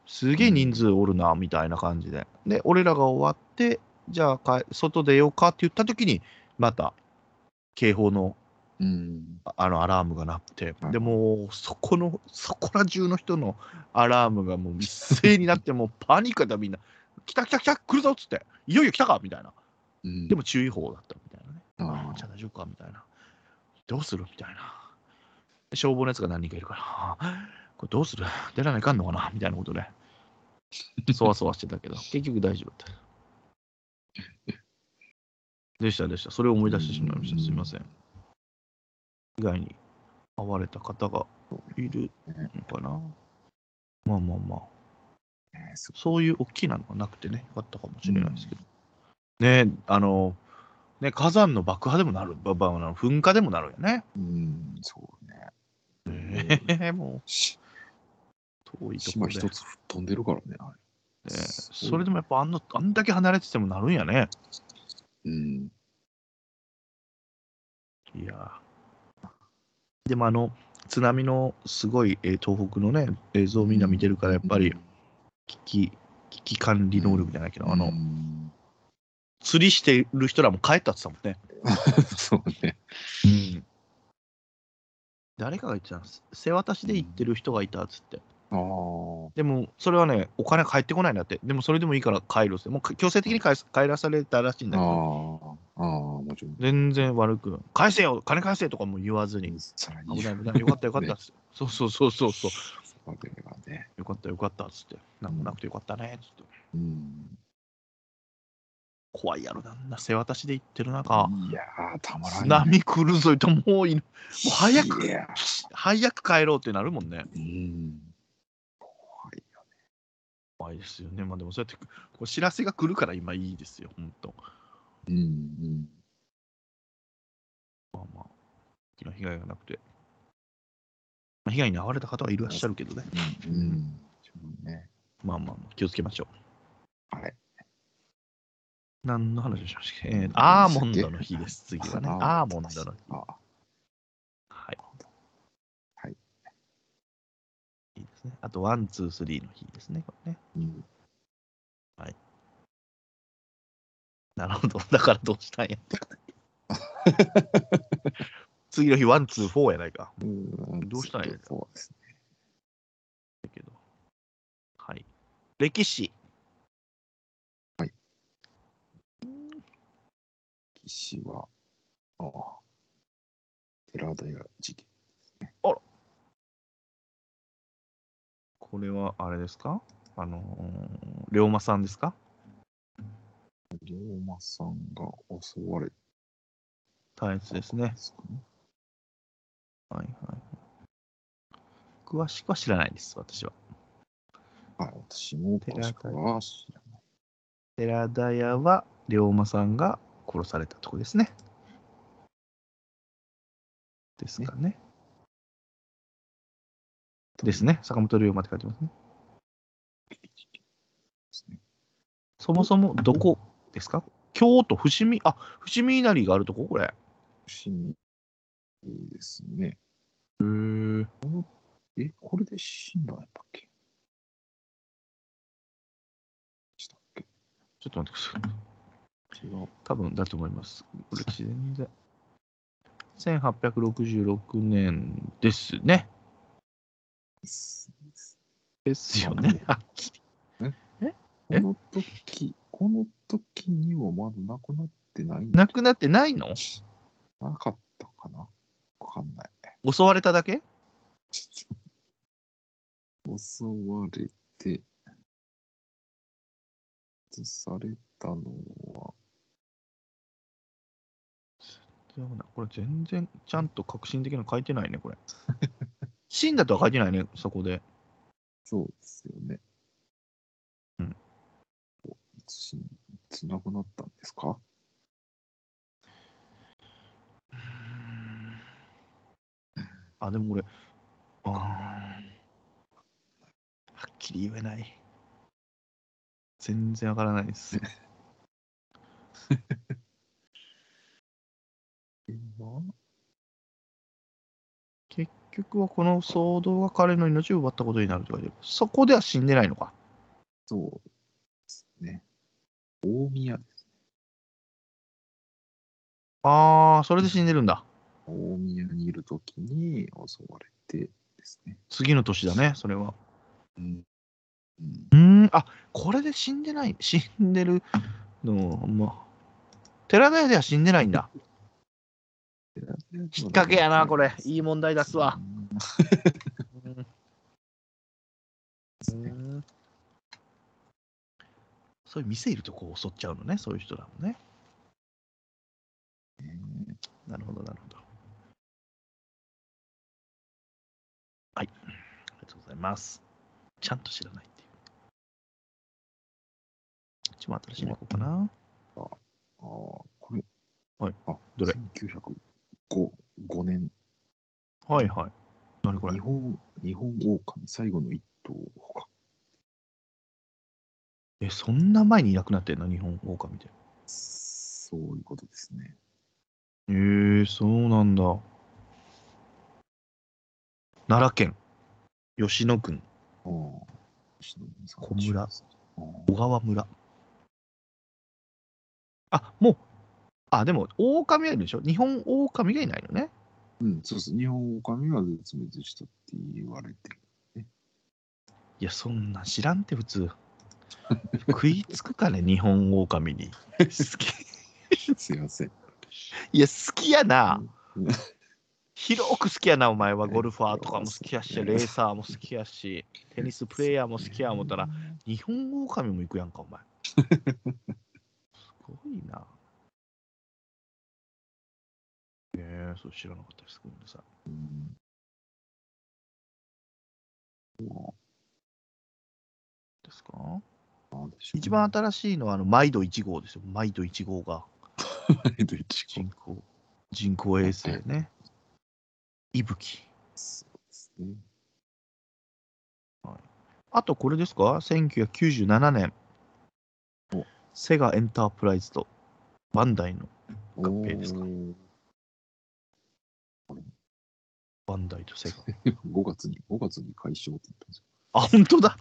すげえ人数おるな、みたいな感じで。で、俺らが終わって、じゃあ外出ようかって言った時に、また、警報のうん。ああのアラームが鳴って、はいでもうそこの、そこら中の人のアラームがもう一斉になって、もうパニックだみんな、来た来た来た、来るぞっつって、いよいよ来たかみたいな。うん。でも注意報だったみたいなね。あーああ、じゃあ大丈夫かみたいな。どうする？みたいな。消防のやつが何人かいるから、あこれどうする？出らないかんのかな？みたいなことで、そわそわしてたけど、結局大丈夫だった。でしたでした。それを思い出してしまいました。すみません。以外に会われた方がいるのかな？まあまあまあ。そういう大きなのがなくてね、よかったかもしれないですけど。ねあの、ね、火山の爆破でもなる、ばばあの噴火でもなるよね。うん、そうね。ねえもしう、遠いとこ島ろで、一つ飛んでるからね、あねれ。それでもやっぱあんな、あんだけ離れててもなるんやね。うん。いやーでもあの、津波のすごい、えー東北のね、映像をみんな見てるから、やっぱり危機、危機管理能力じゃないけど、あうの、ん釣りしてる人らも帰ったって言ってたもんね。そうね。誰かが言ってたんです。瀬渡しで行ってる人がいたっつって。ああ。でも、それはね、お金返ってこないんだって。でも、それでもいいから帰るって。もう強制的に帰す帰らされたらしいんだけど、ああ、もちろん。全然悪く、返せよ、金返せとかも言わずに。危ない危ない、よかったよかったっつって。そうそうそうそう。よかったよかったっつって。なんもなくてよかったねっつって。うん。怖いやろな、あんな背渡しで行ってる中、いやー、たまらん津よ。波来るぞいと、もういもう早く早く帰ろうってなるもんね。うん。怖いですよね。まあでもそうやって、こう知らせが来るから今いいですよ、本当。うんうん。まあまあ、大きな被害がなくて。まあ、被害に遭われた方はいらっしゃるけどね。うん。うん。そうね。まあまあまあ、気をつけましょう。はい。何の話をしましたっけ、えーアーモンドの日です、次はね。アあーモンドの日。あはい。はい。いいですね。あと、 one、two、three の日ですね、これね。うん。なるほど。だからどうしたんやって。次の日、 one、two、four やないか。うんどうしたんやそうですね。だけど。はい。歴史。岸は、ああ。寺田屋事件。これは、あれですか？あのー、龍馬さんですか？龍馬さんが襲われ大変ですたね。はいはい。詳しくは知らないです、私は。はい、私も詳しくは知らない。寺田屋は龍馬さんが殺されたとこですね。ですかね。ですね。坂本龍馬って書いてますね。そもそもどこですか？京都伏見、あ、伏見稲荷があるとこ？これ。伏見ですね。へーえ、これで死んだんやっけ？したっけ？ちょっと待ってください。違う。多分だと思います。これ全然。1866年ですね。ですよね。はっきり。この時、この時にはまだなくなってないんなくなってないの？なかったかな？わかんない。襲われただけ？襲われて、移されたのは、違うなこれ全然ちゃんと革新的なの書いてないね、これ。死んだとは書いてないね、そこで。そうですよね。うん。いつし、いつ亡くなったんですか？あ、でもこれ、あーはっきり言えない。全然わからないです。今結局はこの騒動が彼の命を奪ったことになるとかで、そこでは死んでないのか。そうですね。大宮です。ああ、それで死んでるんだ。大宮にいるときに襲われてですね。次の年だね、それは。うん。うん、ん、あこれで死んでない、死んでるの、まあ、寺田屋では死んでないんだ。きっかけやな、これ。いい問題出すわ。うんうんそういう店いるとこう襲っちゃうのね、そういう人だもんね。なるほど、なるほど。はい。ありがとうございます。ちゃんと知らないっていう。ちょっと新しいのいこうかな。ああ、これ。はい。あ、どれ ?1905 5年。はいはい。何これ？日本、日本狼最後の一頭捕獲。え、そんな前にいなくなってんの？日本狼って。そういうことですね。えー、そうなんだ。奈良県吉野郡小村小川村。あ、もう、あ、でも、狼はいるでしょ？日本狼がいないのね。うん、そうです。日本狼は絶滅したって言われてる。いや、そんなん知らんって普通。食いつくかね、日本狼に。好き。すいません。いや、好きやな。うん広く好きやな、お前は。ゴルファーとかも好きやし、レーサーも好きやし、テニスプレイヤーも好きや思ったら、日本狼も行くやんか、お前。すごいな。ええそう知らなかったです。ごめんなさい。うんですか？一番新しいのは、あの、マイド1号ですよ。マイド1号がえっと一人工、人工衛星ね。息吹。そうですね。あとこれですか ?1997 年お、セガエンタープライズとバンダイの合併ですか？バンダイとセガ。5 月に、5月に解消って言ったんですよ。あ、本当だ。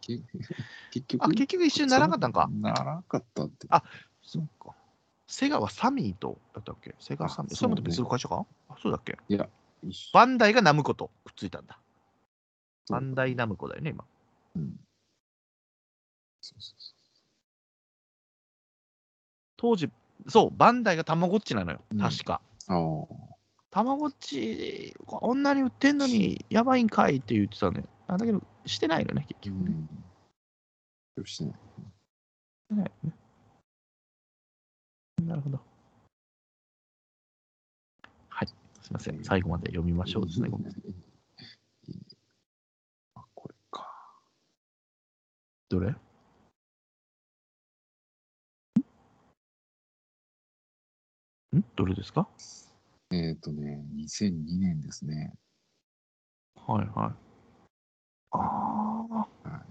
け 結局、あ、結局一緒にならなかったんか。ならなかったって。あそうか。セガはサミーとだったっけ？セガサミー。あそれまたそうね別の会社か？あ、そうだっけ？いや、バンダイがナムコとくっついたんだ。バンダイナムコだよね、今。うん。そうそうそ当時、そう、バンダイがたまごっちなのようん。確か。う。あたまごっち、こんなに売ってんのに、やばいんかいって言ってたね。あだけど、してないのね、結局ね。ん。よしね。してないよね。なるほど。はい。すみません。最後まで読みましょうですね。ごめんあ、これか。どれ？ん？どれですか？えっ、とね、2002年ですね。はいはい。ああ。は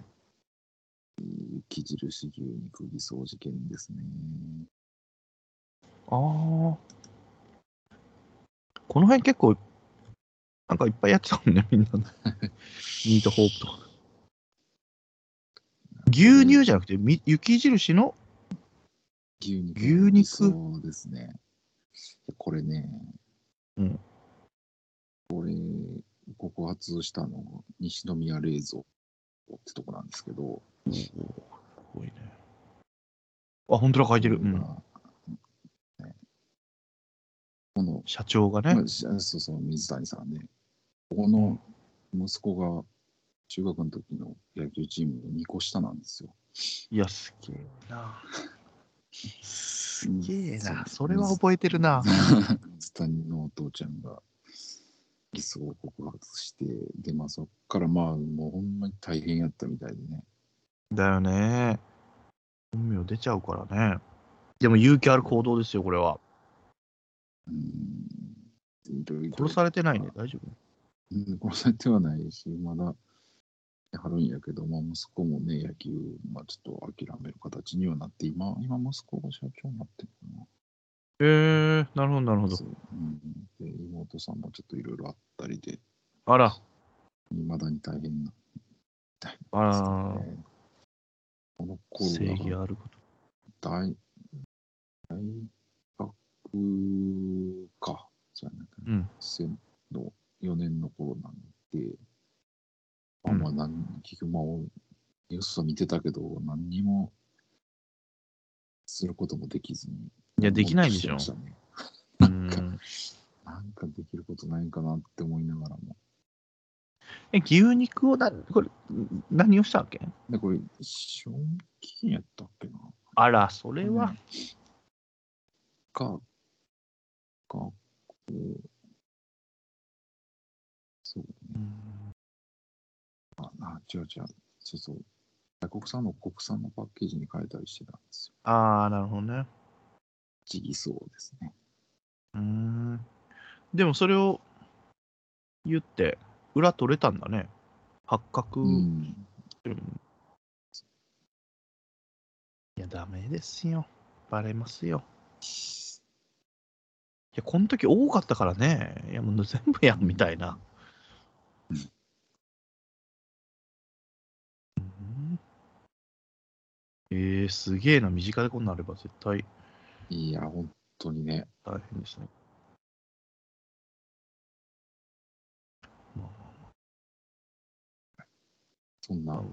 い。雪印牛肉偽装事件ですね。ああ。この辺結構、なんかいっぱいやってたもんね、みんな。ミートホープとか。牛乳じゃなくて、み雪印の、牛肉。牛肉そうですね。これね、うん。これ、告発したのが西宮冷蔵ってとこなんですけど、すごいね。あ、本当だ、書いてる。うん。ねこの、社長がねそうそう、水谷さんね、ここの息子が中学の時の野球チームの2個下なんですよ。いや、すげえな。すげえな。それは覚えてるな。水谷のお父ちゃんが偽装を告発して、で、まあそっからまあもうほんまに大変やったみたいでね。だよね。本名出ちゃうからね。でも勇気ある行動ですよ、これは。うん。殺されてないね、大丈夫？うん、殺されてはないし、まだやはるんやけど、まあ、息子もね、野球、まあ、ちょっと諦める形にはなって、今、今息子が社長になってるのかへえなるほど、なるほな。どそ。ううん、で妹さんもちょっといろいろあったりで、あら、いまだに大変な。大あら、この頃正義はあること。大大学か、そうやね、うん。生の4年の頃なんで、あうん。まあ、なん結局、まあ、ニュースは見てたけど、何にもすることもできずに。いやできないでしょ。ぼーっとてましたねうん なんかできることないかなって思いながらも。え、牛肉をな、これ、何をしたわけ？で、これ、賞味期限やったっけな？あら、それは、か、か、こ。う、そううんあ、な違う違う。そうそう。外国産の国産のパッケージに変えたりしてたんですよ。ああ、なるほどね。地偽装ですね。うーん。でもそれを言って、裏取れたんだね。発覚。うん。うんいや、ダメですよ。バレますよ。いや、この時多かったからね。いや、もう全部やんみたいな。うんえー、すげえな。身近でこんなんあれば絶対いや、本当にね。大変ですね。まあまあまあそんな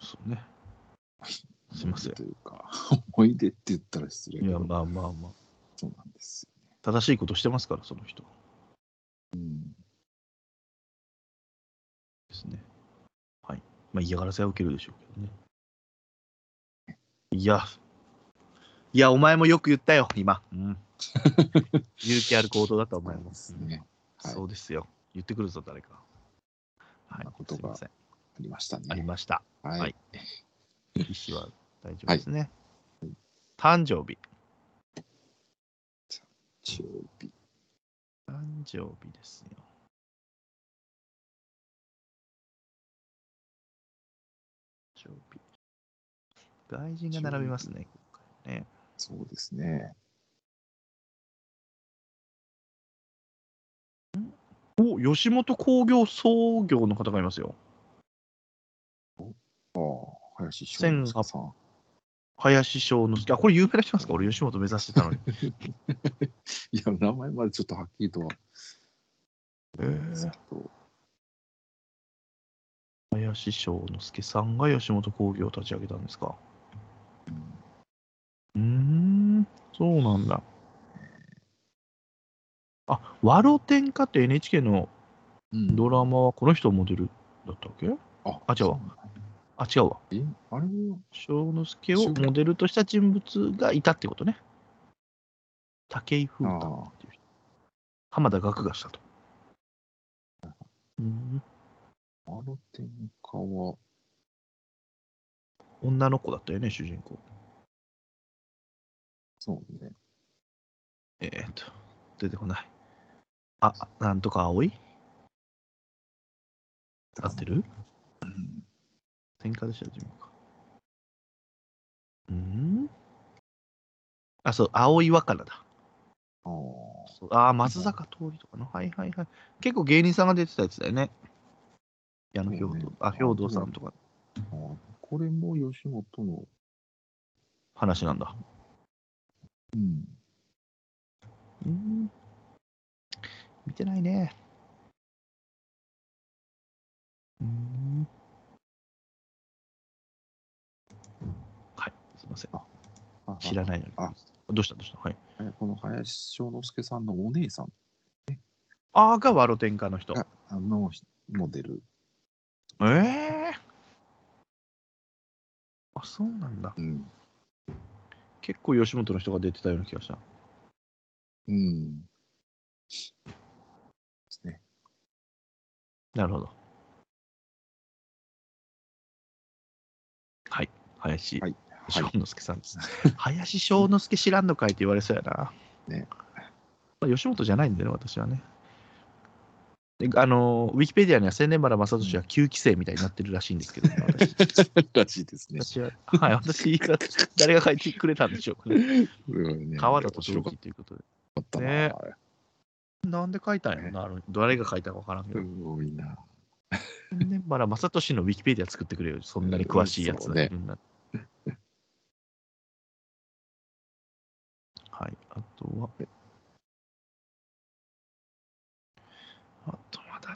そうね。すいませんというか、思い出って言ったら失礼いや、まあまあまあ。そうなんですよね。正しいことしてますから、その人。うん。ですね。はい。まあ嫌がらせは受けるでしょうけどね。いや、いや、お前もよく言ったよ、今。うん。勇気ある行動だった、お前も。ですね。はいそうですよ。言ってくるぞ、誰か。はい。ことが。ありましたね。ありました。はい。はい意思は大丈夫ですね。誕生日。日曜日。誕生日ですよ。外人が並びますね、今回ね。そうですね。お、吉本興業創業の方がいますよ。ああ、林翔之介さん。林翔之介。あ、これ有名な人なんですか？俺、吉本目指してたのに。いや、名前までちょっとはっきりとは。えー林翔之介さんが吉本興業を立ち上げたんですか。うーん、そうなんだ。あ、ワロテンカって NHK のうんドラマはこの人モデルだったっけ？ああ違うわあ、違うわ。え、あれは、翔之介をモデルとした人物がいたってことね。武井風太っていう人。浜田岳がしたと。うん、アロテンカは、女の子だったよね、主人公。そうね。えー、っと、出てこない。あ、なんとか葵合ってる？うん天下でした、自分か。うん？あ、そう、葵若菜だ。ああ、そうあー、松坂桃李とかの。はいはいはい。結構芸人さんが出てたやつだよね。矢野兵そうね道、あ、兵道さんとかああこれも吉本の、話なんだ。うん、うん。見てないね。うん。はい、すいません。あ知らないのにあ。どうしたどうした？はい。えこの林翔之介さんのお姉さんあーがワロテンカの人。があのモデル、ええあ、そうなんだ。うん、結構吉本の人が出てたような気がした。うん。ですね。なるほど。はい。林はい翔之介さんです。林翔之介知らんのかいって言われそうやな。ねまあ、吉本じゃないんでね、私はね。であの、ウィキペディアには千年原正俊は9期生みたいになってるらしいんですけど、ね、私らしいですね。私は、はい、私が、誰が書いてくれたんでしょうかね。川田と面白か同期ということで。な。ねなんで書いたんやろな、あの誰が書いたか分からんけすど。ごいな。千年原正俊のウィキペディア作ってくれよ、そんなに詳しいやつそうねいるんだはい、あとは。あとは誰だ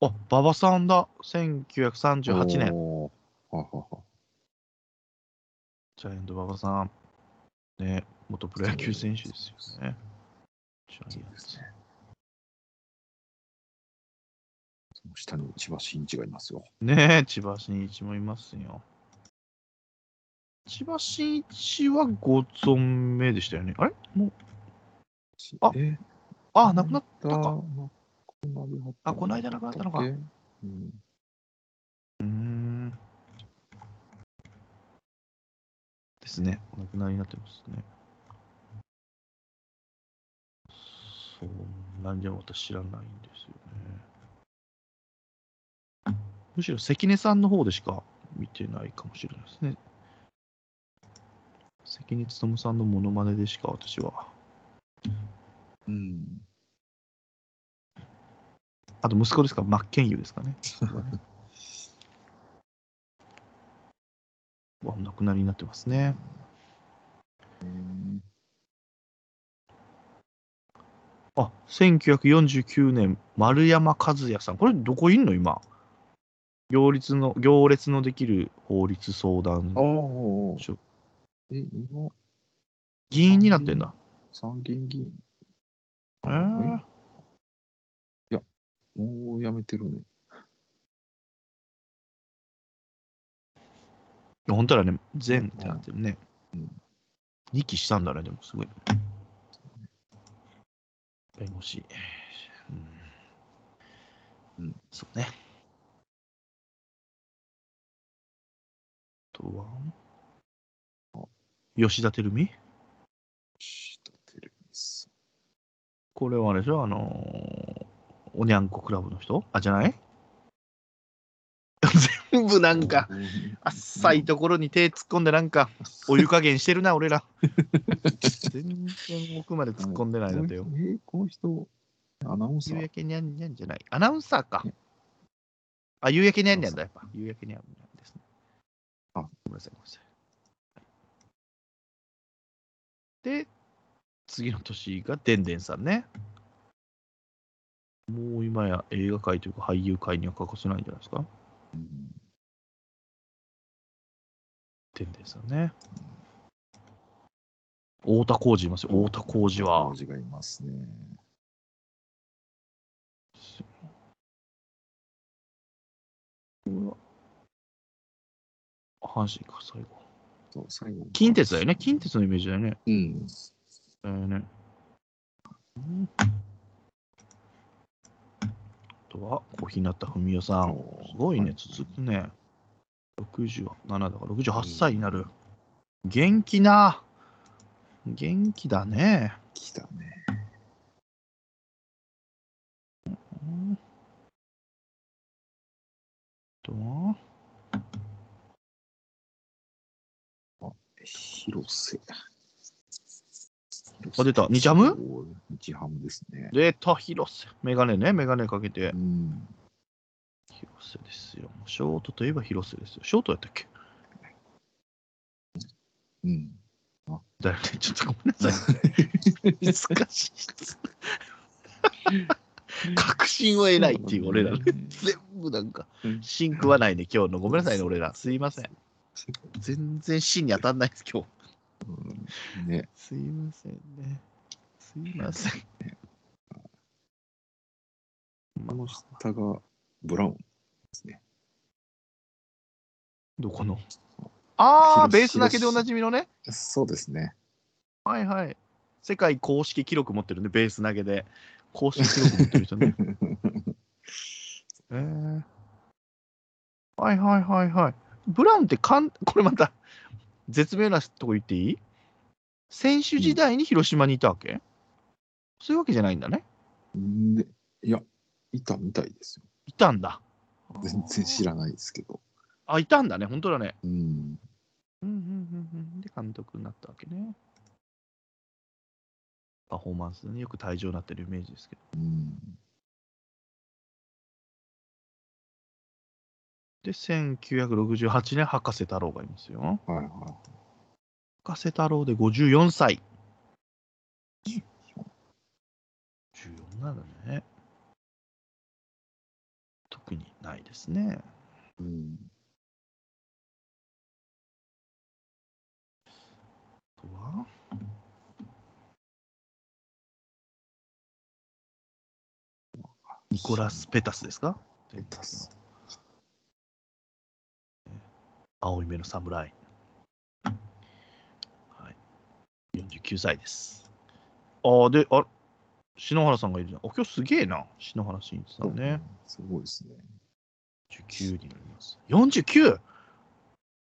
あ、馬場さんだ。1938年。おーはははジャイアント馬場さん。ね、元プロ野球選手ですよね。ジャイアンツ。その下に千葉真一がいますよ。ねえ、千葉真一もいますよ。千葉真一はご存命でしたよね。あれ？もう、あえあ、亡くなったか。か。あこの間亡くなったのかうん、うーん。ですね。お亡くなりになってますね。そう、なんで私知らないんですよね。むしろ関根さんの方でしか見てないかもしれないですね。関根勤さんのモノマネでしか私は。うん。あと息子ですか、真剣佑ですかね。わお亡くなりになってますね。うんあ、1949年、丸山和也さん。これ、どこいんの今？行列の、行列のできる法律相談。所。え、今、議員になってんだ。参議院議員、えー、もう辞めてるね。本当はね、全ってなってるねうん。2期したんだね、でもすごい。弁護士。うん。うんそうね。あとは、吉田照美？吉田照美さこれはあれでしょ？あのーおにゃんこクラブの人？あ、じゃない？全部なんか、ん。浅いところに手突っ込んでなんか、お湯加減してるな、俺ら。全然奥まで突っ込んでないだってよ。え、この人、アナウンサー夕焼けにゃんにゃんじゃない？アナウンサーか。あ、夕焼けにゃんにゃんだ、やっぱ。夕焼けにゃんにゃんですね。あごめんなさい、ごめんなさい。で、次の年がでんでんさんね。もう今や映画界というか俳優界には欠かせないんじゃないですか。うんでんでんさんね。太田浩二いますよ。太田浩二は王。子がいますね。阪神か、最後。そう、最後。近鉄だよね。近鉄のイメージだよね。うん。だよね。うんあとは、小日向文世さん。すごいね、続くね。67だから68歳になる。元気な。元気だね。来たね。うんあとは、広瀬。あ出た日ハム？日ハムですね。出た、広瀬。メガネね、メガネかけてう。ん。広瀬ですよ。ショートといえば広瀬ですよ。ショートやったっけ？うん。だよね。ちょっとごめんなさい。難しい。確信を得ないっていう俺らね。全部なんか、芯食わないね、今日の。ごめんなさいね、俺ら。すいません。全然芯に当たんないです、今日。うんね。すいませんね。すいません。この下がブラウンですね。どこの？ああ、広ベースだけでおなじみのね。そうですね。はいはい。世界公式記録持ってるね、ベース投げで。公式記録持ってる人ね。えー、はいはいはいはい。ブラウンってかん、これまた絶妙なとこ言っていい？選手時代に広島にいたわけ、そういうわけじゃないんだね。ねいや、いたみたいですよ。いたんだ。全然知らないですけど。あ、いたんだね、本当だね。うん。うんうんうんうん。で、監督になったわけね。パフォーマンスでね、よく退場になってるイメージですけど。うん。で、1968年、博士太郎がいますよ。はいはい。博士太郎で54歳。14なんだね。特にないですね。うん。あとは？ニコラス・ペタスですか？ペタス。青い目の侍。はい。49歳です。ああ、で、あ篠原さんがいるじゃん。あ、今日すげえな。篠原慎一さんね。すごいですね。49になります。49!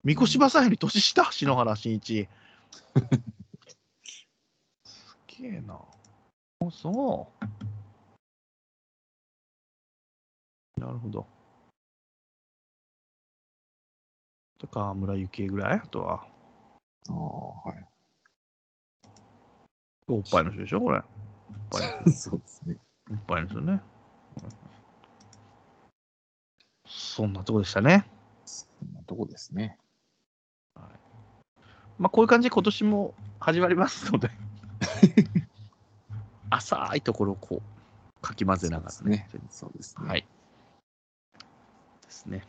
三越馬さんより年下、篠原慎一。すげえな。あ、そう。なるほど。とか、村幸恵ぐらい？あとは、ああ、はい。おっぱいの人でしょ？これ。おっぱいの そうですね。おっぱいの人ね。そんなとこでしたね。そんなとこですね。まあ、こういう感じで今年も始まりますので。浅いところをこう、かき混ぜながらね。そうですね。はい。ですね。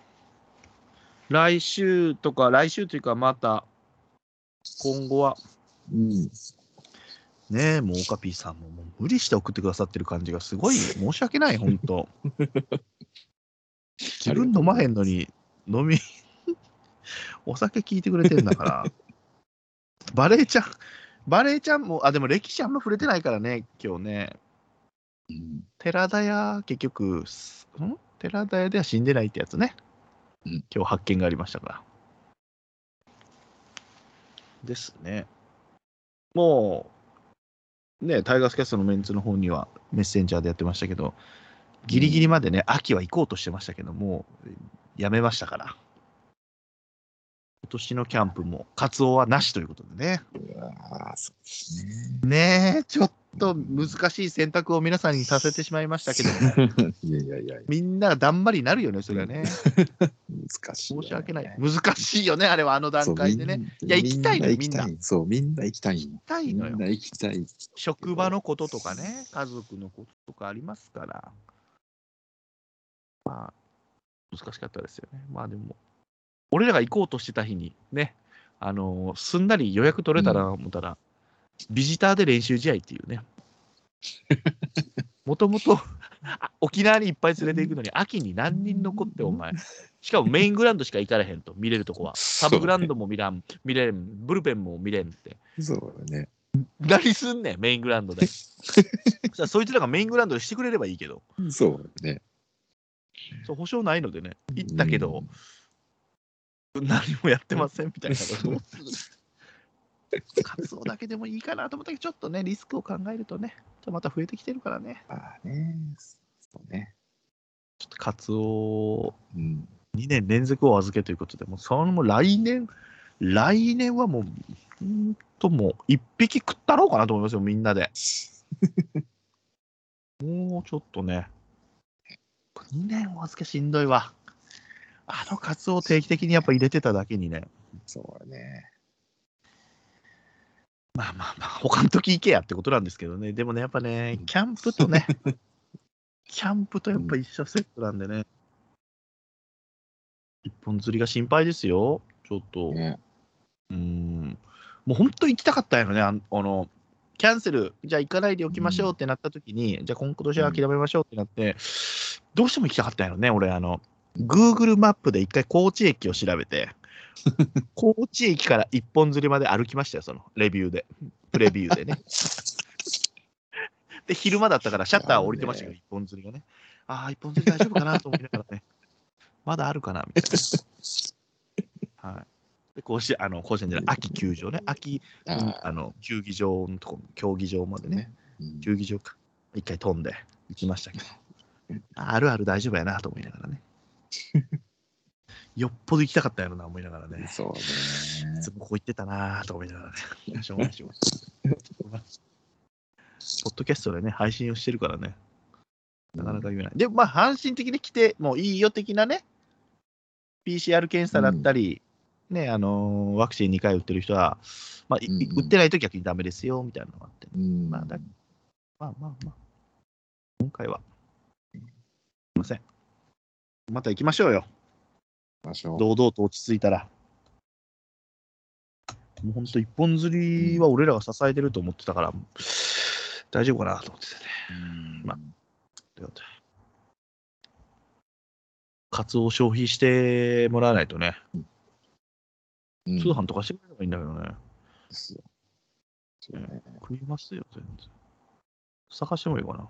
来週とか、来週というか、また、今後は、うん。ねえ、もうオカピーさんももう無理して送ってくださってる感じがすごい 申し訳ない、本当 自分飲まへんのに飲み、お酒聞いてくれてんだから。バレーちゃん、バレーちゃんも、あ、でも歴史あんま触れてないからね、今日ね。うん寺田屋、結局、すん？寺田屋では死んでないってやつね。うん今日発見がありましたから。ですね。もう、ね、タイガースキャストのメンツの方にはメッセンジャーでやってましたけど、ギリギリまでね、秋は行こうとしてましたけども、やめましたから。今年のキャンプも、カツオはなしということでね。うわーそうですね。ねえ、ちょっと難しい選択を皆さんにさせてしまいましたけども、いやいやいや、みんながだんまりになるよね、それはね。難しいよね、申し訳ない。難しいよね、あれはあの段階でね。いや行きたいのよみんな。そう、みんな行きたいの。痛いのよみん。な行きたい。職場のこととかね、家族のこととかありますから。まあ、難しかったですよね。まあでも、俺らが行こうとしてた日にね、あのーすんなり予約取れたら思ったら、ビジターで練習試合っていうね。もともとあ沖縄にいっぱい連れて行くのに、秋に何人残って、お前。しかもメイングラウンドしか行かれへんと、見れるとこは。サブグラウンドも見らん、見れん、ブルペンも見れんって。そうだね。何すんねん、メイングラウンドで。そいつらがメイングラウンドでしてくれればいいけど、そうだね。そう保証ないのでね、行ったけど、何もやってませんみたいなのどうする活動だけでもいいかなと思ったけど、ちょっとね、リスクを考えるとね、ちょっとまた増えてきてるからね、うん。ああね。そうね。ちょっと活動うん。2年連続お預けということで、もうそのもう来年、来年はもう、ほんともう、一匹食ったろうかなと思いますよ、みんなで。もうちょっとね、2年お預けしんどいわ。あのカツオを定期的にやっぱ入れてただけにね、そうだね。まあまあまあ、他の時行けやってことなんですけどね、でもね、やっぱね、キャンプとね、キャンプとやっぱ一緒セットなんでね、一本釣りが心配ですよ、ちょっと。ね。うーん。もう本当行きたかったんやろね、あの、キャンセル、じゃあ行かないでおきましょうってなった時に、じゃあ今年は諦めましょうってなって、どうしても行きたかったんやろね、俺、あの、Google マップで一回高知駅を調べて、高知駅から一本釣りまで歩きましたよ、そのレビューで、プレビューでね。で、昼間だったからシャッター降りてましたけど、一本釣りがね。ああ、一本釣り大丈夫かなと思いながらね、まだあるかな、みたいな。はい。で、甲子園、あの、甲子園じゃない、秋球場ね、秋、あの、球技場のとこ、競技場までね、うん球技場か、一回飛んで行きましたけど、ああるある大丈夫やなと思いながらね。よっぽど行きたかったやろな、思いながらね。そうねいつ。もここ行ってたなと思いながらね。しょうがないしょうがない。ポッドキャストでね、配信をしてるからね、なかなか言えない。で、まあ、阪神的に来てもいいよ的なね、PCR 検査だったり、ね、あのーワクチン2回打ってる人は、まあ、いうんうん打ってないと逆にダメですよ、みたいなのがあって、うんまあだまあまあまあ、今回は、すいません。また行きましょうよ。堂々と落ち着いたら。もう本当、一本釣りは俺らが支えてると思ってたから、大丈夫かなと思っててね。うんまということでカツオを消費してもらわないとね、うん通販とかしてくれればいいんだけどね。ですよそうね食いますよ、全然。探してもいいかな。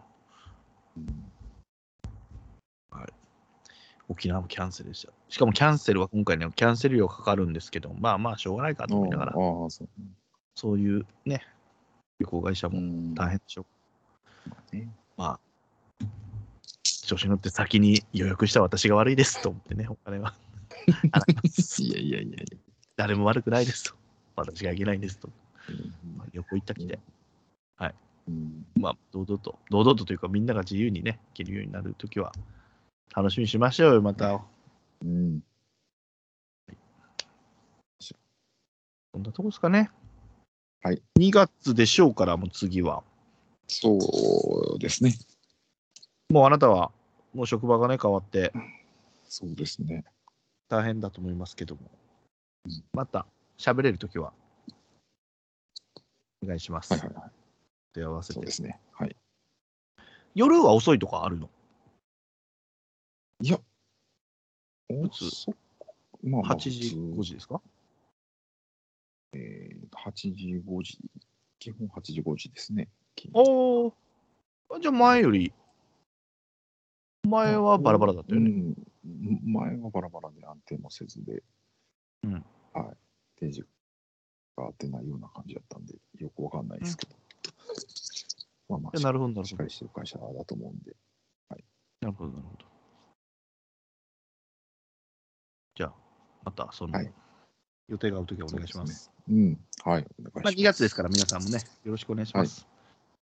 うん沖縄もキャンセルでした。しかもキャンセルは今回ね、キャンセル料かかるんですけど、まあまあ、しょうがないかと思いながら、ああ、そうそういうね、旅行会社もん大変でしょう。ねまあ、調子に乗って先に予約した私が悪いですと思ってね、お金は払 いやいやいやいや。誰も悪くないですと。私がいけないんですと。うんまあ、旅行行ったきで、うんまあ、堂々と、堂々とというか、みんなが自由にね、行けるようになるときは、楽しみにしましょうよ、また。うん。こんなとこですかね。はい。2月でしょうから、もう次は。そうですね。もうあなたは、もう職場がね、変わってそうですね。大変だと思いますけどもうん、また喋れるときは、お願いします。はいはいはい。手合わせてそうで。すね。はい。夜は遅いとかあるの？いや、普通遅くまあまあ ?8 時、5普通時ですか？えー、8時、5時。基本8時、5時ですね。おお。じゃあ前より、前はバラバラだったよね。うん。前はバラバラで安定もせずで、うんはい。定時が合ってないような感じだったんで、よくわかんないですけど。まあまあ、なるほど、しっかり。してる会社だと思うんで。なるほど、なるほど。またその、はい予定が合うときはお願いしま。すうん。はい。まあ、2月ですから、皆さんもね、よろしくお願いします。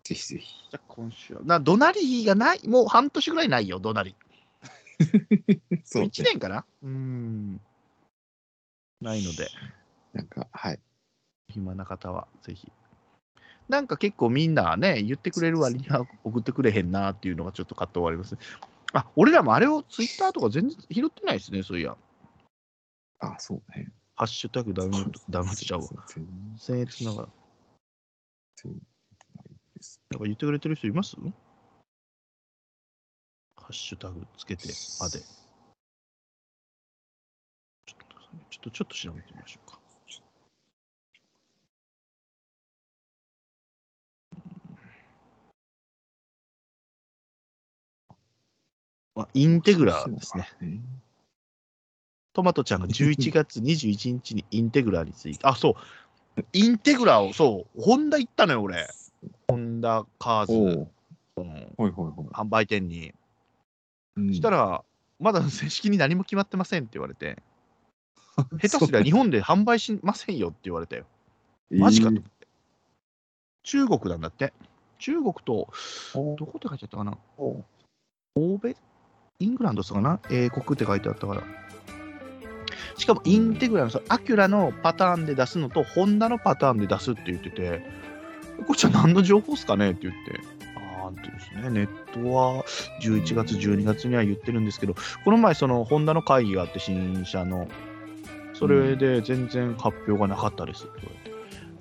ぜひぜひ。じゃあ、今週は。な、怒鳴りがない、もう半年ぐらいないよ、怒鳴り。そう、1年かな？うーん。ないので、なんか、はい。暇な方はぜひ。なんか結構みんなね、言ってくれる割には送ってくれへんなっていうのがちょっと葛藤はありますね。あ、俺らもあれをツイッターとか全然拾ってないですね、そういや。あ、そうね。ハッシュタグダウンロード、ダウンロードしちゃうわ。全僭越ながら。然なんか言ってくれてる人います？ハッシュタグつけて、あで。ちょっとちょっと、調べてみましょうか。あインテグラーですね。ね。トマトちゃんが11 月21日にインテグラーについて、あ、そう、インテグラーを、そう、ホンダ行ったのよ、俺。ホンダカーズ。販売店に。うんそしたら、まだ正式に何も決まってませんって言われて、下手すりゃ日本で販売しませんよって言われたよ。マジかと思って。中国なんだって。中国と、おどこって書いてあったかな？お欧米？イングランドですかな？英国って書いてあったから。しかもインテグラのそのアキュラのパターンで出すのと、ホンダのパターンで出すって言ってて、こっちは何の情報っすかねって言って、あーってですね、ネットは11月、12月には言ってるんですけど、この前、そのホンダの会議があって、新車の、それで全然発表がなかったですって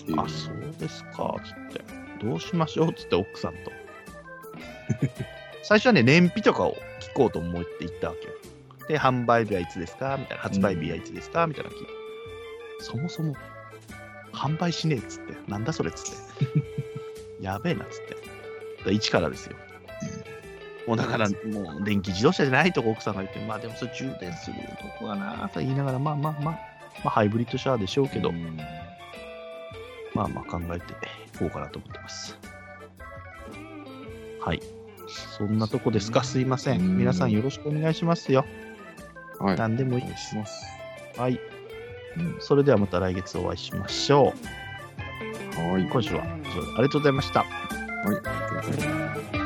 言われて、あ、そうですか、つって。どうしましょうつって、奥さんと。最初はね、燃費とかを聞こうと思って行ったわけよ。で、販売日はいつですか？みたいな。発売日はいつですか？みたいなの聞いて。そもそも、販売しねえっつって。なんだそれっつって。やべえなっつって。だから一からですよ。もうだから、もう電気自動車じゃないとこ奥さんが言って、まあでもそれ充電するとこかなと言いながら、まあまあまあ、まあハイブリッドシャアでしょうけど、うんまあまあ考えていこうかなと思ってます。はい。そんなとこですか？すいません皆さんよろしくお願いしますよ。はい。何でもいいお願いします。はい。それではまた来月お会いしましょう。はい。今週は以上でありがとうございました。はい。ありがとうございます